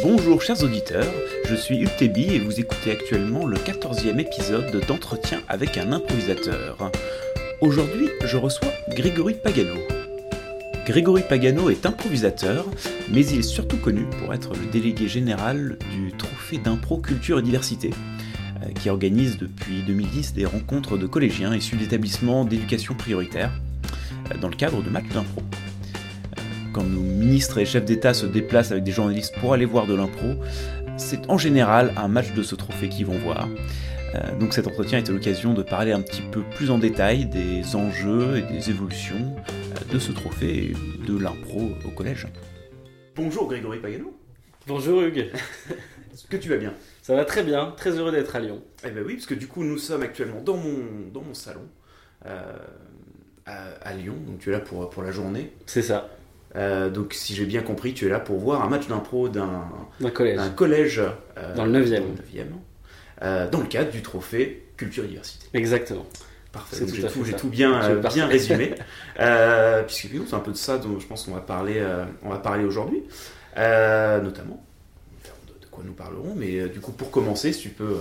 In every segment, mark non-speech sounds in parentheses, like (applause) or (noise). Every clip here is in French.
Bonjour chers auditeurs, je suis Ultebi et vous écoutez actuellement le 14e épisode d'entretien avec un improvisateur. Aujourd'hui, je reçois Grégory Pagano. Grégory Pagano est improvisateur, mais il est surtout connu pour être le délégué général du Trophée d'impro culture et diversité, euh, qui organise depuis 2010 des rencontres de collégiens issus d'établissements d'éducation prioritaire euh, dans le cadre de matchs d'impro quand nos ministres et chefs d'État se déplacent avec des journalistes pour aller voir de l'impro, c'est en général un match de ce trophée qu'ils vont voir. Euh, donc cet entretien était l'occasion de parler un petit peu plus en détail des enjeux et des évolutions euh, de ce trophée et de l'impro au collège. Bonjour Grégory Pagano. Bonjour Hugues. Est-ce que tu vas bien? Ça va très bien, très heureux d'être à Lyon. Eh ben oui, parce que du coup nous sommes actuellement dans mon, dans mon salon euh, à, à Lyon, donc tu es là pour, pour la journée. C'est ça. Euh, donc, si j'ai bien compris, tu es là pour voir un match d'impro d'un collège. euh, Dans le 9e. dans le 9e, euh, dans le cadre du trophée Culture et Diversité. Exactement. Parfait. Tout J'ai tout, ça. tout bien, bien résumé. (laughs) Puisque c'est un peu de ça dont je pense qu'on va parler, on va parler aujourd'hui, notamment. De, quoi nous parlerons, mais du coup, pour commencer, si tu peux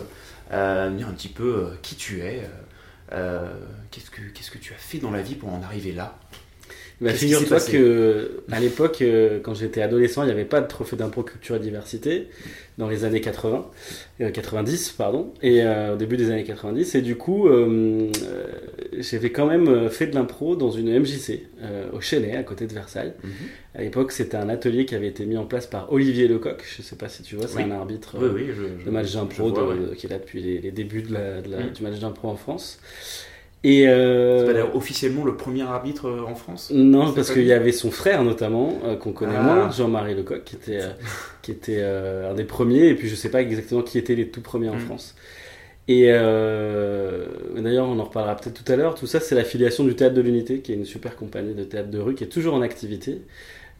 nous dire un petit peu qui tu es, qu'est-ce que qu'est-ce que tu as fait dans la vie pour en arriver là? Bah, Figure-toi que à l'époque, euh, quand j'étais adolescent, il n'y avait pas de trophée d'impro culture et diversité dans les années 80, euh, 90 pardon, et euh, au début des années 90. Et du coup, euh, euh, j'avais quand même euh, fait de l'impro dans une MJC euh, au Chênay, à côté de Versailles. Mhm. À l'époque, c'était un atelier qui avait été mis en place par Olivier Lecoq. Je sais pas si tu vois, c'est Oui. un arbitre. Oui, oui, je, je- le match d'impro de- ouais. de- qui est là depuis les, les débuts de la- de la- Mm. du match d'impro en France. Et euh, C'est pas officiellement le premier arbitre euh, en France? Non, parce qu'il y avait son frère notamment euh, qu'on connaît Ah. moins, Jean-Marie Lecoq, qui était euh, (laughs) qui était un des premiers. Et puis je sais pas exactement qui étaient les tout premiers en Mm. France. Et d'ailleurs, on en reparlera peut-être tout à l'heure. Tout ça, c'est l'affiliation du Théâtre de l'Unité, qui est une super compagnie de théâtre de rue qui est toujours en activité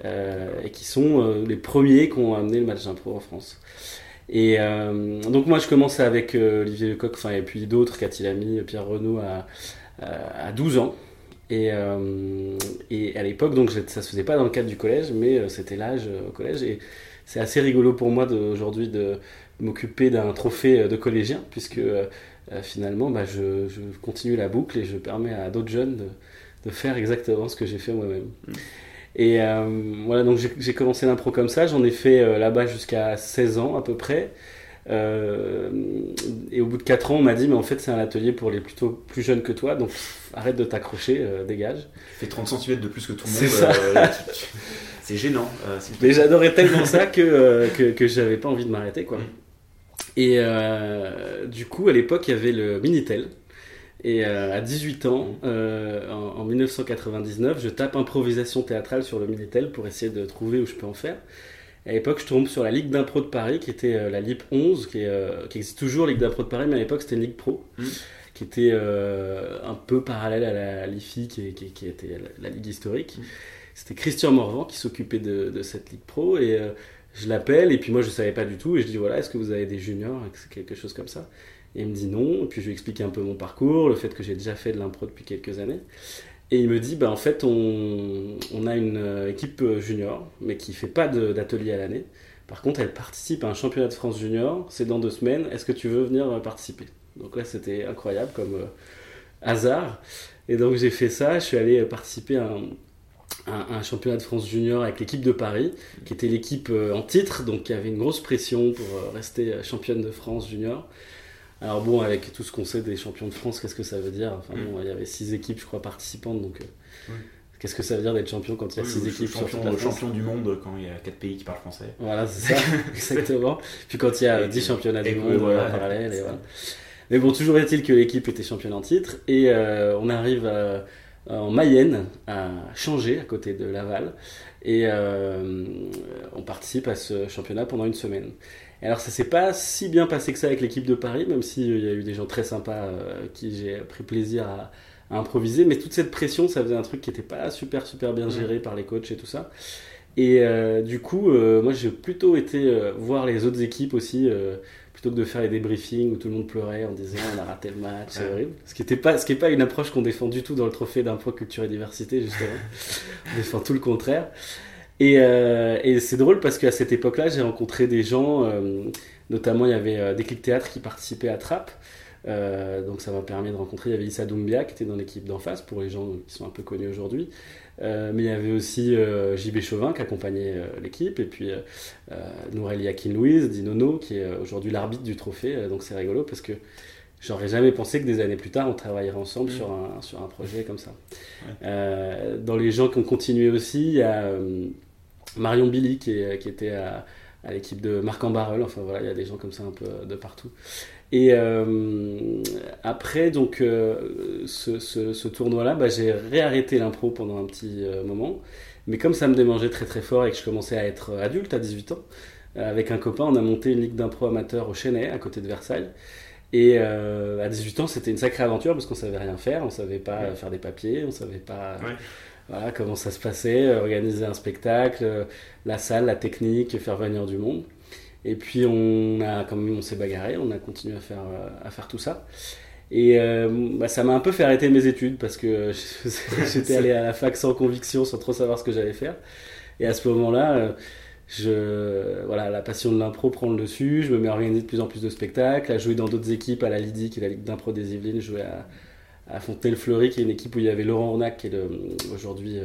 et qui sont les premiers qui ont amené le match d'impro en France. Et euh, donc moi, je commençais avec euh, Olivier Lecoq, enfin et puis d'autres, Cathy Lamy, Pierre Renaud à, à, à 12 ans. Et, euh, et à l'époque, donc ça se faisait pas dans le cadre du collège, mais euh, c'était l'âge euh, au collège. Et c'est assez rigolo pour moi aujourd'hui de m'occuper d'un trophée euh, de collégien, puisque euh, euh, finalement, bah, je, je continue la boucle et je permets à d'autres jeunes de, de faire exactement ce que j'ai fait moi-même. Mm. Et euh, voilà, donc j'ai- commencé l'impro comme ça, j'en ai fait euh, là-bas jusqu'à 16 ans à peu près. Euh, et au bout de 4 ans, on m'a dit, mais en fait, c'est un atelier pour les plutôt plus jeunes que toi, donc arrête de t'accrocher, euh, dégage. Tu fais 30 cm de plus que tout le monde. C'est ça. euh, gênant. Mais j'adorais tellement ça que, que, que j'avais pas envie de m'arrêter, quoi. Mm. Et du coup, à l'époque, il y avait le Minitel. Et euh, à 18 ans, euh, en, en 1999, je tape improvisation théâtrale sur le Minitel pour essayer de trouver où je peux en faire. À l'époque, je tombe sur la Ligue d'impro de Paris, qui était euh, la LIP 11, qui, est, qui existe toujours, Ligue d'impro de Paris, mais à l'époque, c'était une Ligue Pro, Mm. qui était un peu parallèle à la LIFI, qui, qui- qui était la, la Ligue historique. Mm. C'était Christian Morvan qui s'occupait de, de cette Ligue Pro, et je l'appelle, et puis moi, je savais pas du tout, et je dis, voilà, est-ce que vous avez des juniors, quelque chose comme ça et il me dit non, et puis je lui explique un peu mon parcours, le fait que j'ai déjà fait de l'impro depuis quelques années. Et il me dit, bah, en fait, on, on a une euh, équipe euh, junior, mais qui fait pas d'atelier à l'année. Par contre, elle participe à un championnat de France junior, c'est dans deux semaines, est-ce que tu veux venir euh, participer? Donc là, c'était incroyable comme hasard. Et donc j'ai fait ça, je suis allé participer à un, championnat de France junior avec l'équipe de Paris, qui était l'équipe en titre, donc qui avait une grosse pression pour rester championne de France junior. Alors bon, avec tout ce qu'on sait des champions de France, qu'est-ce que ça veut dire? Enfin bon, il y avait six équipes, je crois, participantes, donc euh, Mm. qu'est-ce que ça veut dire d'être champion quand il y a Oui, six le équipes sur champion, France? champion du monde quand il y a 4 pays qui parlent français. Voilà, c'est ça, (laughs) (laughs) exactement. Puis quand il y a Et- 10 championnats du monde voilà, en parallèle, et voilà. Mais bon, toujours est-il que l'équipe était championne en titre, et euh, on arrive euh, en Mayenne, à Changer, à côté de Laval, et euh, on participe à ce championnat pendant une semaine. Alors ça s'est pas si bien passé que ça avec l'équipe de Paris, même s'il y a eu des gens très sympas euh, qui j'ai pris plaisir à, à improviser, mais toute cette pression, ça faisait un truc qui était pas super super bien géré par les coachs et tout ça. Et euh, du coup, euh, moi j'ai plutôt été euh, voir les autres équipes aussi, euh, plutôt que de faire les débriefings où tout le monde pleurait en disant on a raté le match, c'est horrible. Ce qui n'est pas, ce qui est pas une approche qu'on défend du tout dans le trophée d'impro culture et diversité, justement. on (laughs) défend tout le contraire. Et, et c'est drôle parce qu'à cette époque-là, j'ai rencontré des gens, notamment il y avait Déclic Théâtre qui participait à Trappe. donc ça m'a permis de rencontrer, il y avait Issa Doumbia qui était dans l'équipe d'en face pour les gens qui sont un peu connus aujourd'hui. Euh, mais il y avait aussi euh, JB Chauvin qui accompagnait euh, l'équipe, et puis Nourel Yakin Louise, Dinono, qui est aujourd'hui l'arbitre du trophée. donc c'est rigolo parce que j'aurais jamais pensé que des années plus tard on travaillerait ensemble mm. sur, un, sur un projet comme ça. dans les gens qui ont continué aussi, il y a Marion Billy qui, qui était à, à l'équipe de Marc Ambarel. Enfin voilà, il y a des gens comme ça un peu de partout. Et euh, après, donc, euh, ce, ce, tournoi-là, bah, j'ai réarrêté l'impro pendant un petit euh, moment. Mais comme ça me démangeait très très fort et que je commençais à être adulte à 18 ans, avec un copain, on a monté une ligue d'impro amateur au Chênay, à côté de Versailles. Et à 18 ans, c'était une sacrée aventure parce qu'on savait rien faire, on savait pas faire des papiers, on savait pas voilà, comment ça se passait, organiser un spectacle, la salle, la technique, faire venir du monde. Et puis on a quand même on s'est bagarré, on a continué à faire euh, tout ça. Et euh, bah, ça m'a un peu fait arrêter mes études parce que (laughs) j'étais allé à la fac sans conviction, sans trop savoir ce que j'allais faire. Et à ce moment-là, euh, la passion de l'impro prend le dessus. Je me mets à organiser de plus en plus de spectacles, à jouer dans d'autres équipes, à la Lydie, qui est la Ligue d'impro des Yvelines. Je jouais à, à Fontenay-le-Fleury, qui est une équipe où il y avait Laurent Ornac, qui est aujourd'hui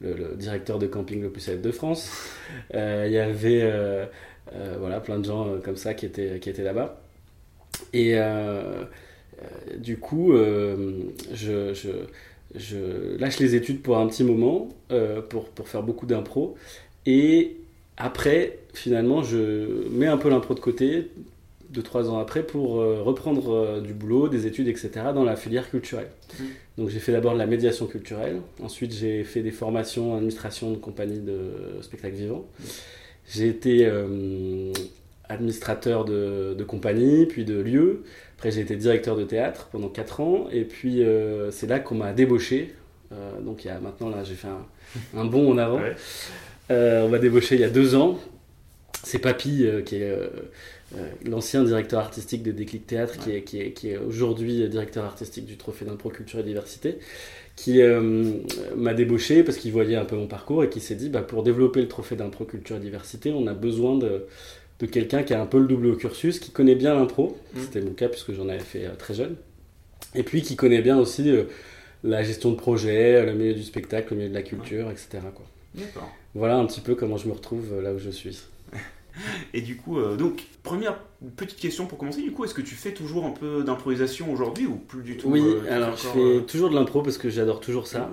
le, directeur de camping le plus célèbre de France. il y avait euh, voilà, plein de gens euh, comme ça qui étaient, qui étaient là-bas. Et euh, du coup, je, lâche les études pour un petit moment, pour, pour faire beaucoup d'impro. Et après, finalement, je mets un peu l'impro de côté, deux, trois ans après, pour reprendre du boulot, des études, etc., dans la filière culturelle. Mmh. Donc j'ai fait d'abord de la médiation culturelle, ensuite j'ai fait des formations en administration de compagnie de spectacle vivant. J'ai été euh, administrateur de, compagnie, puis de lieu. Après, j'ai été directeur de théâtre pendant 4 ans. Et puis, euh, c'est là qu'on m'a débauché. Euh, donc, il y a maintenant, là, j'ai fait un, bond en avant. on m'a débauché il y a 2 ans. C'est Papy, qui est l'ancien directeur artistique de Déclic Théâtre, qui est, qui est, qui est aujourd'hui directeur artistique du Trophée d'impro culture et diversité qui euh, m'a débauché parce qu'il voyait un peu mon parcours et qui s'est dit bah, pour développer le trophée d'impro culture et diversité, on a besoin de, de quelqu'un qui a un peu le double cursus, qui connaît bien l'impro, mmh. c'était mon cas puisque j'en avais fait euh, très jeune, et puis qui connaît bien aussi euh, la gestion de projet, le milieu du spectacle, le milieu de la culture, etc. Quoi. Voilà un petit peu comment je me retrouve là où je suis. Et du coup, euh, donc, première petite question pour commencer, du coup, est-ce que tu fais toujours un peu d'improvisation aujourd'hui ou plus du tout Oui, euh, alors je fais euh, toujours de l'impro parce que j'adore toujours ça.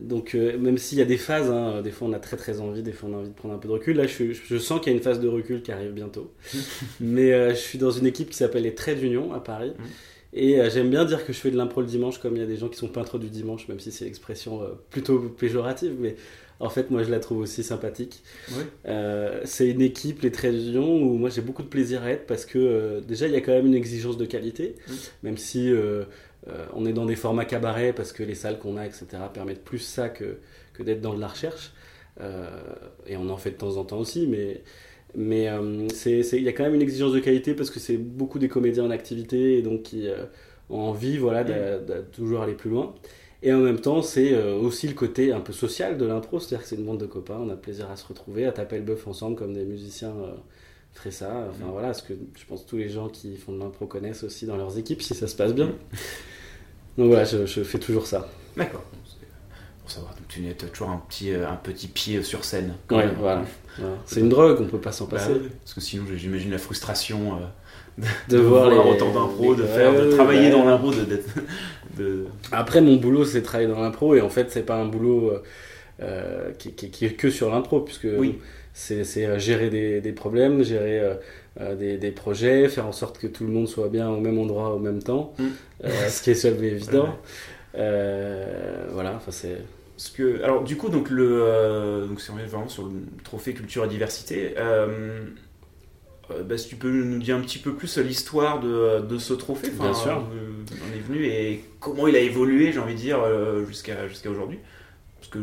donc, même s'il y a des phases, hein, des fois on a très très envie, des fois on a envie de prendre un peu de recul. Là, je, je sens qu'il y a une phase de recul qui arrive bientôt. (laughs) Mais je suis dans une équipe qui s'appelle les Traits d'Union à Paris. Mmh. Et j'aime bien dire que je fais de l'impro le dimanche, comme il y a des gens qui sont peintres du dimanche, même si c'est l'expression plutôt péjorative. Mais en fait, moi, je la trouve aussi sympathique. Euh, c'est une équipe, les Traits d'Union, où moi, j'ai beaucoup de plaisir à être parce que euh, déjà, il y a quand même une exigence de qualité, même si euh, on est dans des formats cabaret parce que les salles qu'on a, etc., permettent plus ça que, que d'être dans de la recherche. et on en fait de temps en temps aussi, mais mais il y a quand même une exigence de qualité parce que c'est beaucoup des comédiens en activité et donc qui ont envie voilà, de, toujours aller plus loin. Et en même temps, c'est euh, aussi le côté un peu social de l'impro, c'est-à-dire que c'est une bande de copains, on a plaisir à se retrouver, à taper le bœuf ensemble comme des musiciens euh, feraient ça. Enfin mm. voilà, ce que je pense que tous les gens qui font de l'impro connaissent aussi dans leurs équipes si ça se passe bien. Donc voilà, je, fais toujours ça. D'accord. Pour savoir, donc tu as toujours un petit, euh, un petit pied sur scène. Ouais, voilà. C'est une drogue, on peut pas s'en bah passer. parce que sinon, j'imagine la frustration de, (laughs) voir, les... autant d'impro, de, faire, de travailler dans l'impro, de, Après, mon boulot, c'est travailler dans l'impro, et en fait, c'est pas un boulot euh, euh, qui, qui, est que sur l'impro, puisque c'est euh, gérer des, des, problèmes, gérer des, des, projets, faire en sorte que tout le monde soit bien au même endroit au même temps, mm. (laughs) ce qui est seul mais évident. voilà, enfin c'est... Parce que, alors du coup, donc le, donc c'est vraiment sur le trophée culture et diversité. Euh, bah, si tu peux nous dire un petit peu plus l'histoire de, de, ce trophée, Bien sûr. on est venu et comment il a évolué, j'ai envie de dire, euh, jusqu'à jusqu'à aujourd'hui. Parce que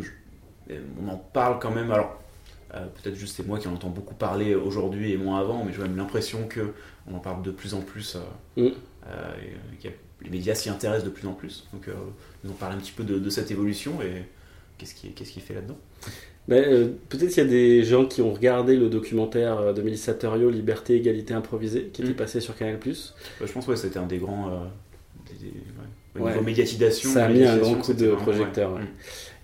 on en parle quand même. Alors, euh, peut-être juste c'est moi qui en entends beaucoup parler aujourd'hui et moins avant, mais j'ai même l'impression que on en parle de plus en plus. Mm. les médias s'y intéressent de plus en plus. Donc, nous en parler un petit peu de, de cette évolution et Qu'est-ce qu'il qu'est-ce qu'il fait là-dedans euh, Peut-être qu'il y a des gens qui ont regardé le documentaire euh, de Mélissa Theriot, Liberté, Égalité, Improvisée, qui était Mm. passé sur Canal+. Ouais, Je pense que c'était un des grands. euh, des- des- ouais. Au Ouais. niveau médiatisation. Ça a mis un grand coup de projecteur, ouais.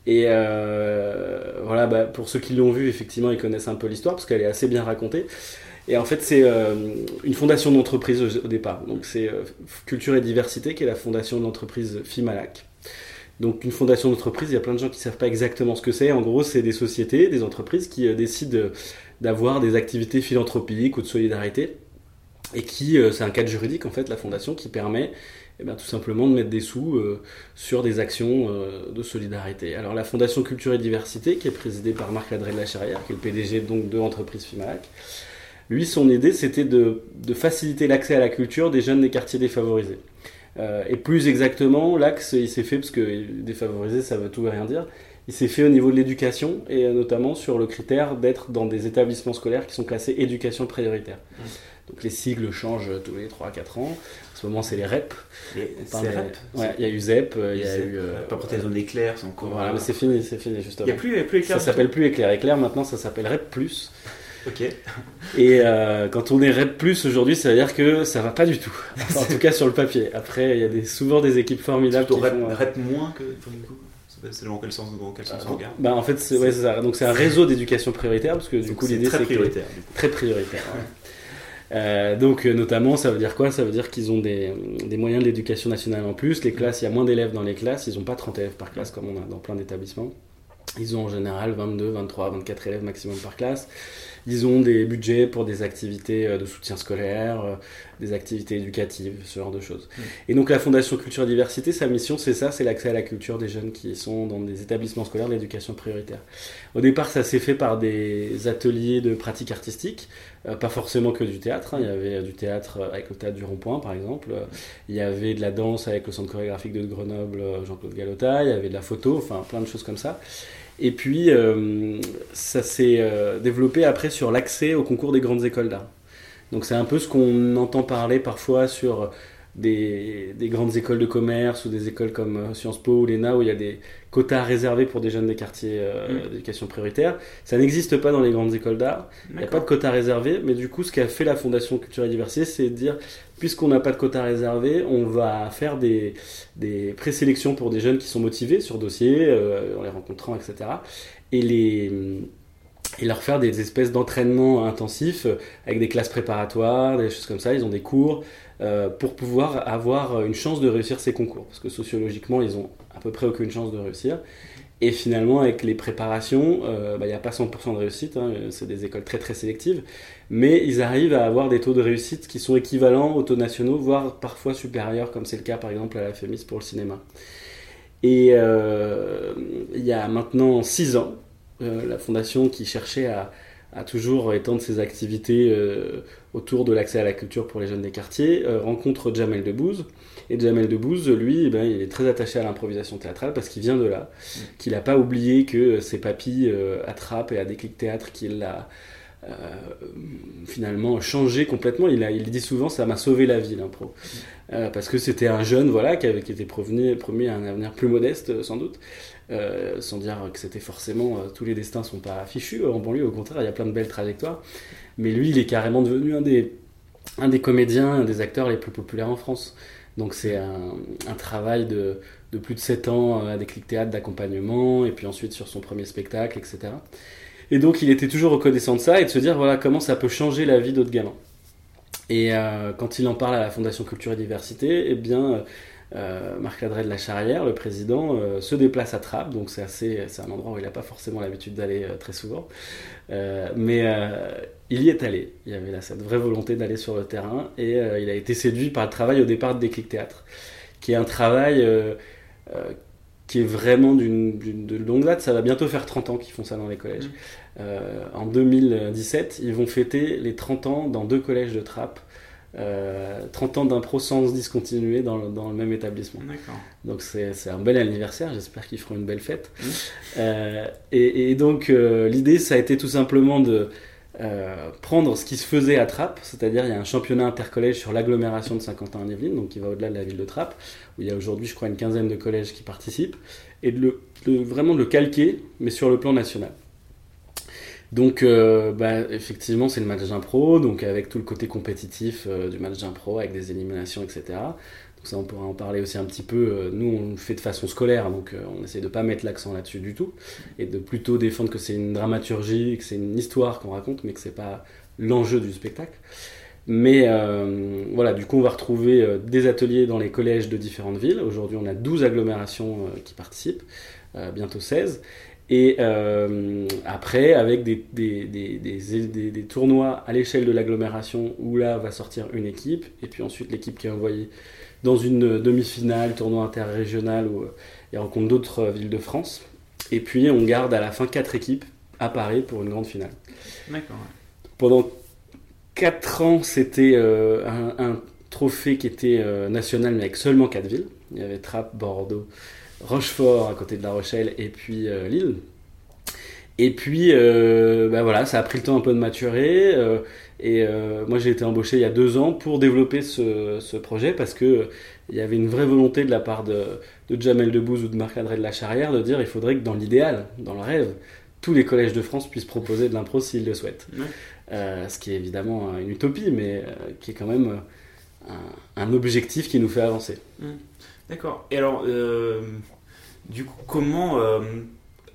Et euh, voilà, bah, pour ceux qui l'ont vu, effectivement, ils connaissent un peu l'histoire parce qu'elle est assez bien racontée. Et en fait, c'est une fondation d'entreprise au, départ. Donc, c'est Culture et Diversité qui est la fondation de l'entreprise Fimalac. Donc, une fondation d'entreprise, il y a plein de gens qui savent pas exactement ce que c'est. En gros, c'est des sociétés, des entreprises qui euh, décident euh, d'avoir des activités philanthropiques ou de solidarité. Et qui, euh, c'est un cadre juridique en fait, la fondation, qui permet eh bien, tout simplement de mettre des sous sur des actions de solidarité. Alors la Fondation Culture et Diversité, qui est présidée par Marc Ladré de la Charrière, qui est le PDG donc de l'entreprise Fimalac, lui, son idée, c'était de faciliter l'accès à la culture des jeunes des quartiers défavorisés. Euh, et plus exactement, l'axe, il s'est fait, parce que défavorisé, ça veut tout et rien dire, il s'est fait au niveau de l'éducation, et euh, notamment sur le critère d'être dans des établissements scolaires qui sont classés éducation prioritaire. Mmh. Donc les sigles changent tous les 3-4 ans. En ce moment, c'est les REP. Rap. Ouais, il y a eu ZEP, euh, il y a eu. euh, Pas pour tes zones d'éclair, c'est encore. Voilà, mais c'est fini, c'est fini Il justement. n'y a plus, il y a plus éclair. ça s'appelle plus Éclair. Éclair maintenant, ça s'appelle REP+. Ok. Et euh, quand on est REP+, aujourd'hui, ça veut dire que ça va pas du tout. Enfin, (laughs) en tout cas sur le papier. Après, il y a des, souvent des équipes formidables qui rep, font, euh, rep moins que. enfin, du coup, c'est- dans quel sens, dans quel sens on regarde bah, en fait, c'est ouais, ça. Donc c'est un réseau d'éducation prioritaire, parce que du Donc, coup l'idée très c'est que prioritaire. coup. très prioritaire. ouais. (laughs) Euh, donc euh, notamment, ça veut dire quoi? Ça veut dire qu'ils ont des, des moyens de l'éducation nationale en plus. Les classes, il y a moins d'élèves dans les classes. Ils n'ont pas 30 élèves par classe comme on a dans plein d'établissements. Ils ont en général 22, 23, 24 élèves maximum par classe. Ils ont des budgets pour des activités euh, de soutien scolaire, euh, des activités éducatives, ce genre de choses. Mm. Et donc la Fondation Culture et Diversité, sa mission c'est ça, c'est l'accès à la culture des jeunes qui sont dans des établissements scolaires d'éducation prioritaire. Au départ, ça s'est fait par des ateliers de pratique artistique, euh, pas forcément que du théâtre. hein. Il y avait du théâtre avec le théâtre du Rond-Point, par exemple. Il y avait de la danse avec le centre chorégraphique de Grenoble, Jean-Claude Galota. Il y avait de la photo, enfin plein de choses comme ça. Et puis, euh, ça s'est euh, développé après sur l'accès au concours des grandes écoles d'art. Donc c'est un peu ce qu'on entend parler parfois sur des, des grandes écoles de commerce ou des écoles comme euh, Sciences Po ou l'ENA où il y a des quotas réservés pour des jeunes des quartiers euh, Mm. d'éducation prioritaire. Ça n'existe pas dans les grandes écoles d'art. Il n'y a pas de quota réservé, mais du coup, ce qu'a fait la Fondation Culture et Diversité, c'est de dire, puisqu'on n'a pas de quota réservé, on va faire des, présélections pour des jeunes qui sont motivés sur dossier, euh, en les rencontrant, etc. Et, leur faire des espèces d'entraînements intensifs avec des classes préparatoires, des choses comme ça. Ils ont des cours euh, pour pouvoir avoir une chance de réussir ces concours. Parce que sociologiquement, ils ont à peu près aucune chance de réussir. Et finalement, avec les préparations, euh, bah, il n'y a pas 100% de réussite, hein, c'est des écoles très très sélectives, mais ils arrivent à avoir des taux de réussite qui sont équivalents aux taux nationaux, voire parfois supérieurs, comme c'est le cas par exemple à la FEMIS pour le cinéma. Et euh, il y a maintenant 6 ans, euh, la fondation qui cherchait à, à toujours étendre ses activités euh, autour de l'accès à la culture pour les jeunes des quartiers, euh, rencontre Jamel Debbouze. Et Jamel Debbouze, lui, eh ben, il est très attaché à l'improvisation théâtrale parce qu'il vient de là, qu'il n'a pas oublié que ses papilles euh, attrapent et à Déclic Théâtre qu'il l'a euh, finalement changé complètement. Il, a, il dit souvent ça m'a sauvé la vie l'impro. Euh, parce que c'était un jeune voilà, qui, avait, qui était promis, promis à un avenir plus modeste euh, sans doute. Euh, sans dire que c'était forcément euh, tous les destins sont pas fichus en banlieue au contraire il y a plein de belles trajectoires. Mais lui il est carrément devenu un des un des comédiens un des acteurs les plus populaires en France. Donc c'est un, travail de, plus de 7 ans euh, à des clics théâtre d'accompagnement et puis ensuite sur son premier spectacle etc et donc il était toujours reconnaissant de ça et de se dire voilà comment ça peut changer la vie d'autres gamins. Et euh, quand il en parle à la Fondation Culture et Diversité eh bien euh, Marc Ladret de la Charrière, le président, euh, se déplace à Trappes, donc c'est assez, c'est un endroit où il n'a pas forcément l'habitude d'aller euh, très souvent, Euh, mais euh, il y est allé. Il y avait là cette vraie volonté d'aller sur le terrain et euh, il a été séduit par le travail au départ de Déclic Théâtre, qui est un travail euh, euh, qui est vraiment d'une, d'une- de longue date. Ça va bientôt faire 30 ans qu'ils font ça dans les collèges. Mmh. Euh, en 2017, ils vont fêter les 30 ans dans deux collèges de Trappes. Euh, 30 ans d'impro sans discontinuer dans le, dans le même établissement. Donc c'est un bel anniversaire, j'espère qu'ils feront une belle fête. Mmh. Euh, et, et donc euh, l'idée ça a été tout simplement de, prendre ce qui se faisait à Trappes, c'est-à-dire il y a un championnat intercollège sur l'agglomération de Saint-Quentin-en-Yvelines, donc qui va au-delà de la ville de Trappes, où il y a aujourd'hui, je crois, une quinzaine de collèges qui participent, et de, vraiment de le calquer, mais sur le plan national. Donc, euh, bah, effectivement, c'est le match d'impro, donc avec tout le côté compétitif euh, du match d'impro, avec des éliminations, etc. Donc ça, on pourra en parler aussi un petit peu. Euh, nous, on le fait de façon scolaire, donc on essaie de pas mettre l'accent là-dessus du tout, et de plutôt défendre que c'est une dramaturgie, que c'est une histoire qu'on raconte, mais que c'est pas l'enjeu du spectacle. Mais voilà, du coup, on va retrouver des ateliers dans les collèges de différentes villes. Aujourd'hui, on a 12 agglomérations qui participent, bientôt 16. Et euh, après, avec des, des, des, des tournois à l'échelle de l'agglomération où là va sortir une équipe, et puis ensuite l'équipe qui est envoyée dans une demi-finale, tournoi interrégional où il rencontre d'autres villes de France. Et puis on garde à la fin quatre équipes à Paris pour une grande finale. D'accord. Pendant quatre ans, c'était euh, un, un, trophée qui était euh, national, mais avec seulement quatre villes. Il y avait Trappes, Bordeaux, Rochefort à côté de La Rochelle et puis euh, Lille. Et puis, bah voilà, ça a pris le temps un peu de maturer. Euh, et moi, j'ai été embauché il y a deux ans pour développer ce, projet parce que il y avait une vraie volonté de la part de, Jamel Debbouze ou de Marc-André de la Charrière de dire il faudrait que dans l'idéal, dans le rêve, tous les collèges de France puissent proposer de l'impro s'ils le souhaitent. ce qui est évidemment une utopie, mais qui est quand même un, objectif qui nous fait avancer. D'accord. Et alors, euh, du coup, comment, euh,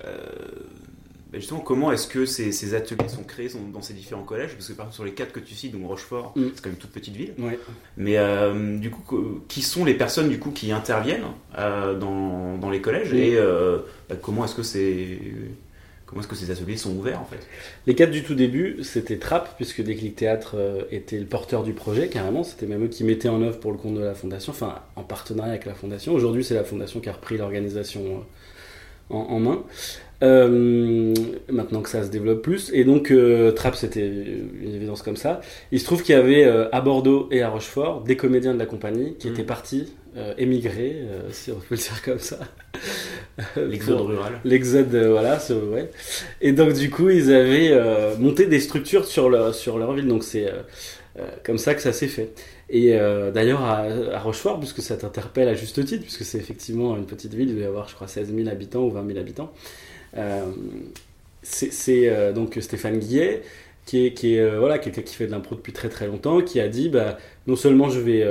euh, ben justement, comment est-ce que ces, ateliers sont créés dans ces différents collèges? Parce que par exemple, sur les quatre que tu cites, donc Rochefort, mm. c'est quand même une toute petite ville. Mais du coup, qui sont les personnes du coup qui interviennent dans, les collèges? Et ben, comment est-ce que c'est Est-ce que ces ateliers sont ouverts en fait Les quatre du tout début, c'était Trapp, puisque Déclic Théâtre euh, était le porteur du projet, carrément. C'était même eux qui mettaient en œuvre pour le compte de la fondation, enfin en partenariat avec la fondation. Aujourd'hui, c'est la fondation qui a repris l'organisation euh, en, main. Euh, maintenant que ça se développe plus. Et donc, Trapp, c'était une évidence comme ça. Il se trouve qu'il y avait à Bordeaux et à Rochefort des comédiens de la compagnie qui mmh. étaient partis euh, émigré, euh, si on peut le dire comme ça. (laughs) L'exode rural. L'exode, euh, voilà, ouais. Et donc du coup, ils avaient monté des structures sur leur, sur leur ville, donc c'est comme ça que ça s'est fait. Et d'ailleurs à, Rochefort, puisque ça t'interpelle à juste titre, puisque c'est effectivement une petite ville, il doit y avoir je crois 16 000 habitants ou 20 000 habitants. C'est donc Stéphane Guillet, qui est, est voilà, quelqu'un qui fait de l'impro depuis très très longtemps, qui a dit bah, non seulement je vais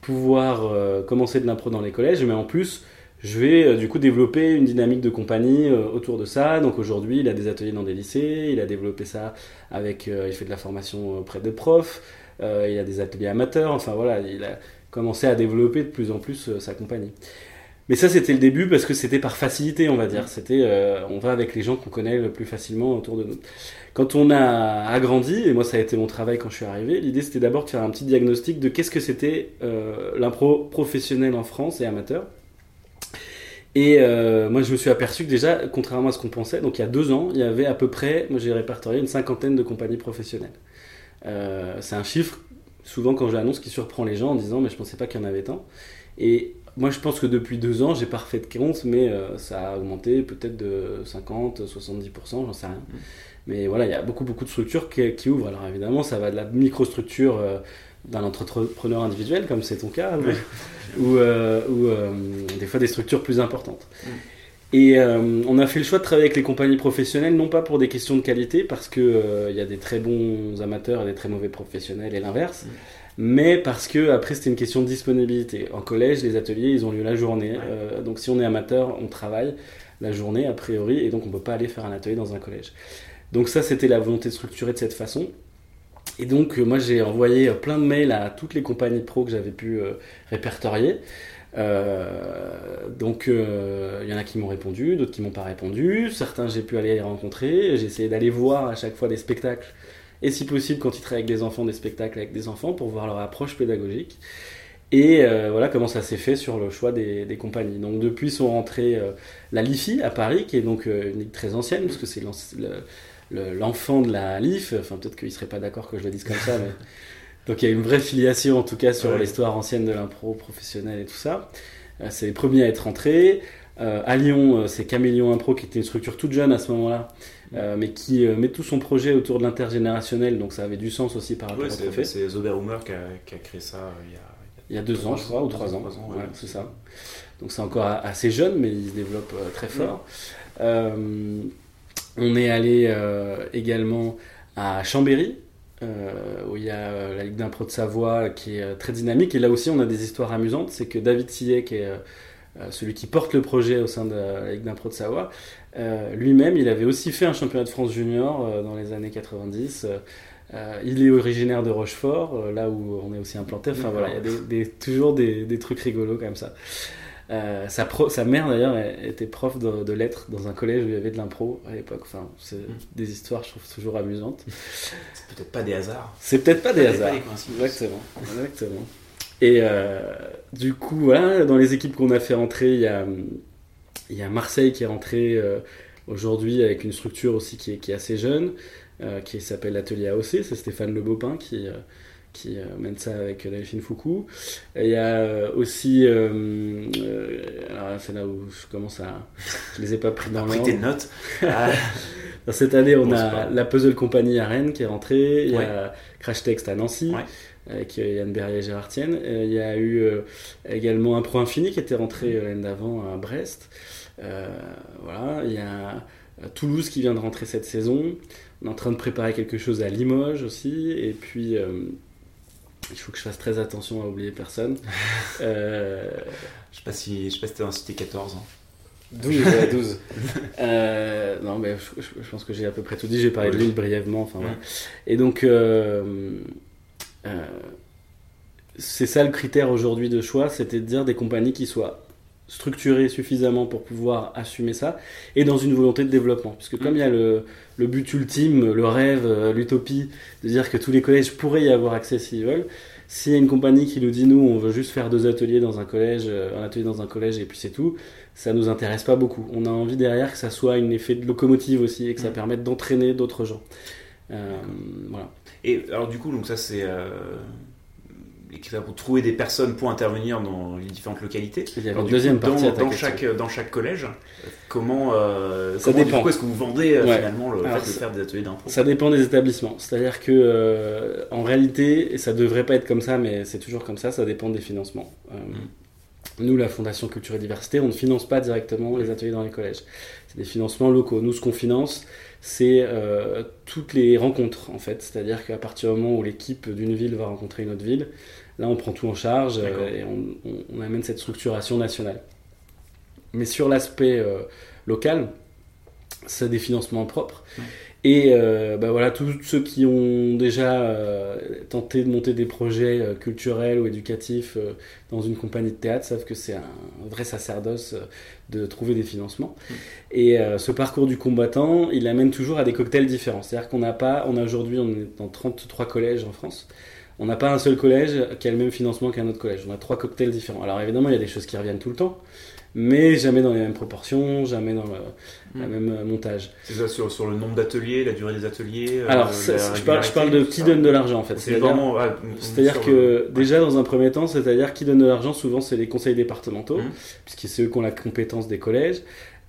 pouvoir euh, commencer de l'impro dans les collèges, mais en plus, je vais euh, du coup développer une dynamique de compagnie euh, autour de ça. Donc aujourd'hui, il a des ateliers dans des lycées, il a développé ça avec, il fait de la formation auprès de profs, il a des ateliers amateurs, enfin voilà, il a commencé à développer de plus en plus sa compagnie. Mais ça, c'était le début parce que c'était par facilité, on va dire. C'était, on va avec les gens qu'on connaît le plus facilement autour de nous. Quand on a agrandi, et moi ça a été mon travail quand je suis arrivé, l'idée c'était d'abord de faire un petit diagnostic de qu'est-ce que c'était euh, l'impro professionnel en France et amateur. Et euh, moi je me suis aperçu que déjà, contrairement à ce qu'on pensait, donc il y a deux ans, il y avait à peu près, moi j'ai répertorié une cinquantaine de compagnies professionnelles. Euh, c'est un chiffre, souvent quand je l'annonce, qui surprend les gens en disant mais je pensais pas qu'il y en avait tant. Et moi, je pense que depuis deux ans, j'ai pas refait de compte, mais ça a augmenté peut-être de 50, 70%, j'en sais rien. Mmh. Mais voilà, il y a beaucoup, beaucoup de structures qui, ouvrent. Alors évidemment, ça va de la microstructure euh, d'un entrepreneur individuel, comme c'est ton cas, (laughs) ou, euh, euh, des fois des structures plus importantes. Et on a fait le choix de travailler avec les compagnies professionnelles, non pas pour des questions de qualité, parce qu'il il y a des très bons amateurs et des très mauvais professionnels, et l'inverse. mais parce que après c'était une question de disponibilité. En collège, les ateliers, ils ont lieu la journée. donc si on est amateur, on travaille la journée a priori, et donc on ne peut pas aller faire un atelier dans un collège. Donc ça, c'était la volonté de structurer de cette façon. Et donc, euh, moi, j'ai envoyé euh, plein de mails à toutes les compagnies pro que j'avais pu euh, donc, il y en a qui m'ont répondu, d'autres qui m'ont pas répondu. Certains, j'ai pu aller les rencontrer. J'ai essayé d'aller voir à chaque fois des spectacles. Et si possible, quand ils travaillent avec des enfants, des spectacles avec des enfants pour voir leur approche pédagogique. Et voilà comment ça s'est fait sur le choix des, compagnies. Donc depuis sont rentrées la LIFI à Paris, qui est donc une ligue très ancienne, parce que c'est l'enfant de la LIF, enfin peut-être qu'il serait pas d'accord que je le dise comme ça, mais donc il y a une vraie filiation en tout cas sur l'histoire ancienne de l'impro professionnel et tout ça. Euh, c'est les premiers à être rentrés. à Lyon, c'est Caméléon Impro qui était une structure toute jeune à ce moment-là, mais qui met tout son projet autour de l'intergénérationnel, donc ça avait du sens aussi par rapport au trophée. C'est Zoberhumer qui qui a créé ça il y a il y a deux ans, je crois, ou trois ans. c'est ça. Donc c'est encore assez jeune, mais il se développe euh, très fort. Euh, on est allé euh, également à Chambéry, où il y a la Ligue d'impro de Savoie qui est très dynamique. Et là aussi, on a des histoires amusantes. C'est que David Sillet, qui est celui qui porte le projet au sein de la Ligue d'impro de Savoie, lui-même, il avait aussi fait un championnat de France junior dans les années 90. Euh, il est originaire de Rochefort, euh, là où on est aussi implanté. Enfin voilà, il y a des, toujours des, des, trucs rigolos comme ça. Euh, sa, sa, mère d'ailleurs était prof de, lettres dans un collège où il y avait de l'impro à l'époque. Enfin, c'est mm. des histoires, je trouve toujours amusantes. (laughs) C'est peut-être pas des hasards. C'est peut-être pas des hasards. Exactement. Exactement. Et du coup, voilà, dans les équipes qu'on a fait rentrer, il y a, il y a Marseille qui est rentré aujourd'hui avec une structure aussi qui est, qui est assez jeune. Euh, qui s'appelle l'atelier AOC, c'est Stéphane Le Beaupin qui, euh, qui euh, mène ça avec Delphine Foucault. il y a aussi, alors c'est là où je commence à, je les ai pas pris dans l'ordre. tes notes. (laughs) cette année, on a la Puzzle Company à Rennes qui est rentrée, il y a Crash Text à Nancy. avec Yann Berrier et Gérard Tienne. il y a eu également un Pro Infini qui était rentré l'année d'avant à Brest. voilà, il y a Toulouse qui vient de rentrer cette saison. On est en train de préparer quelque chose à Limoges aussi. Et puis, euh, il faut que je fasse très attention à oublier personne. (laughs) euh... Je sais pas si, je sais pas si t'es dans cité 14. 12, 12. euh, non, mais je, pense que j'ai à peu près tout dit. J'ai parlé de l'île brièvement. Enfin, Et donc, euh, c'est ça le critère aujourd'hui de choix, c'était de dire des compagnies qui soient structuré suffisamment pour pouvoir assumer ça, et dans une volonté de développement. Puisque comme il y a le, le, but ultime, le rêve, euh, l'utopie, de dire que tous les collèges pourraient y avoir accès s'ils veulent, s'il y a une compagnie qui nous dit nous on veut juste faire deux ateliers dans un collège, euh, un atelier dans un collège et puis c'est tout, ça nous intéresse pas beaucoup. On a envie derrière que ça soit un effet de locomotive aussi et que ça permette d'entraîner d'autres gens. Euh, voilà. Et alors du coup donc ça c'est pour trouver des personnes pour intervenir dans les différentes localités. Il y a une deuxième partie dans chaque, dans chaque collège, comment, euh, ça dépend. est-ce que vous vendez euh, finalement le fait de faire des ateliers d'impro? Ça dépend des établissements. C'est-à-dire que euh, en réalité, et ça devrait pas être comme ça, mais c'est toujours comme ça, ça dépend des financements. Mm. Nous, la Fondation Culture et Diversité, on ne finance pas directement les ateliers dans les collèges. C'est des financements locaux. Nous, ce qu'on finance, c'est toutes les rencontres, en fait. C'est-à-dire qu'à partir du moment où l'équipe d'une ville va rencontrer une autre ville, Là, on prend tout en charge euh, et on, amène cette structuration nationale. Mais sur l'aspect euh, local, c'est des financements propres. Et euh, bah voilà, tous ceux qui ont déjà tenté de monter des projets culturels ou éducatifs dans une compagnie de théâtre savent que c'est un vrai sacerdoce de trouver des financements. Et ce parcours du combattant, il amène toujours à des cocktails différents. C'est-à-dire qu'on n'a pas, on a aujourd'hui, on est dans 33 collèges en France on n'a pas un seul collège qui a le même financement qu'un autre collège. On a trois cocktails différents. Alors évidemment, il y a des choses qui reviennent tout le temps, mais jamais dans les mêmes proportions, jamais dans le, hmm. même euh, montage. C'est ça sur, sur, le nombre d'ateliers, la durée des ateliers euh, Alors, je, parle, je, parle, de qui donne de l'argent en fait. C'est-à-dire que déjà dans un premier temps, c'est-à-dire qui donne de l'argent, souvent c'est les conseils départementaux, hmm. puisque c'est eux qui ont la compétence des collèges.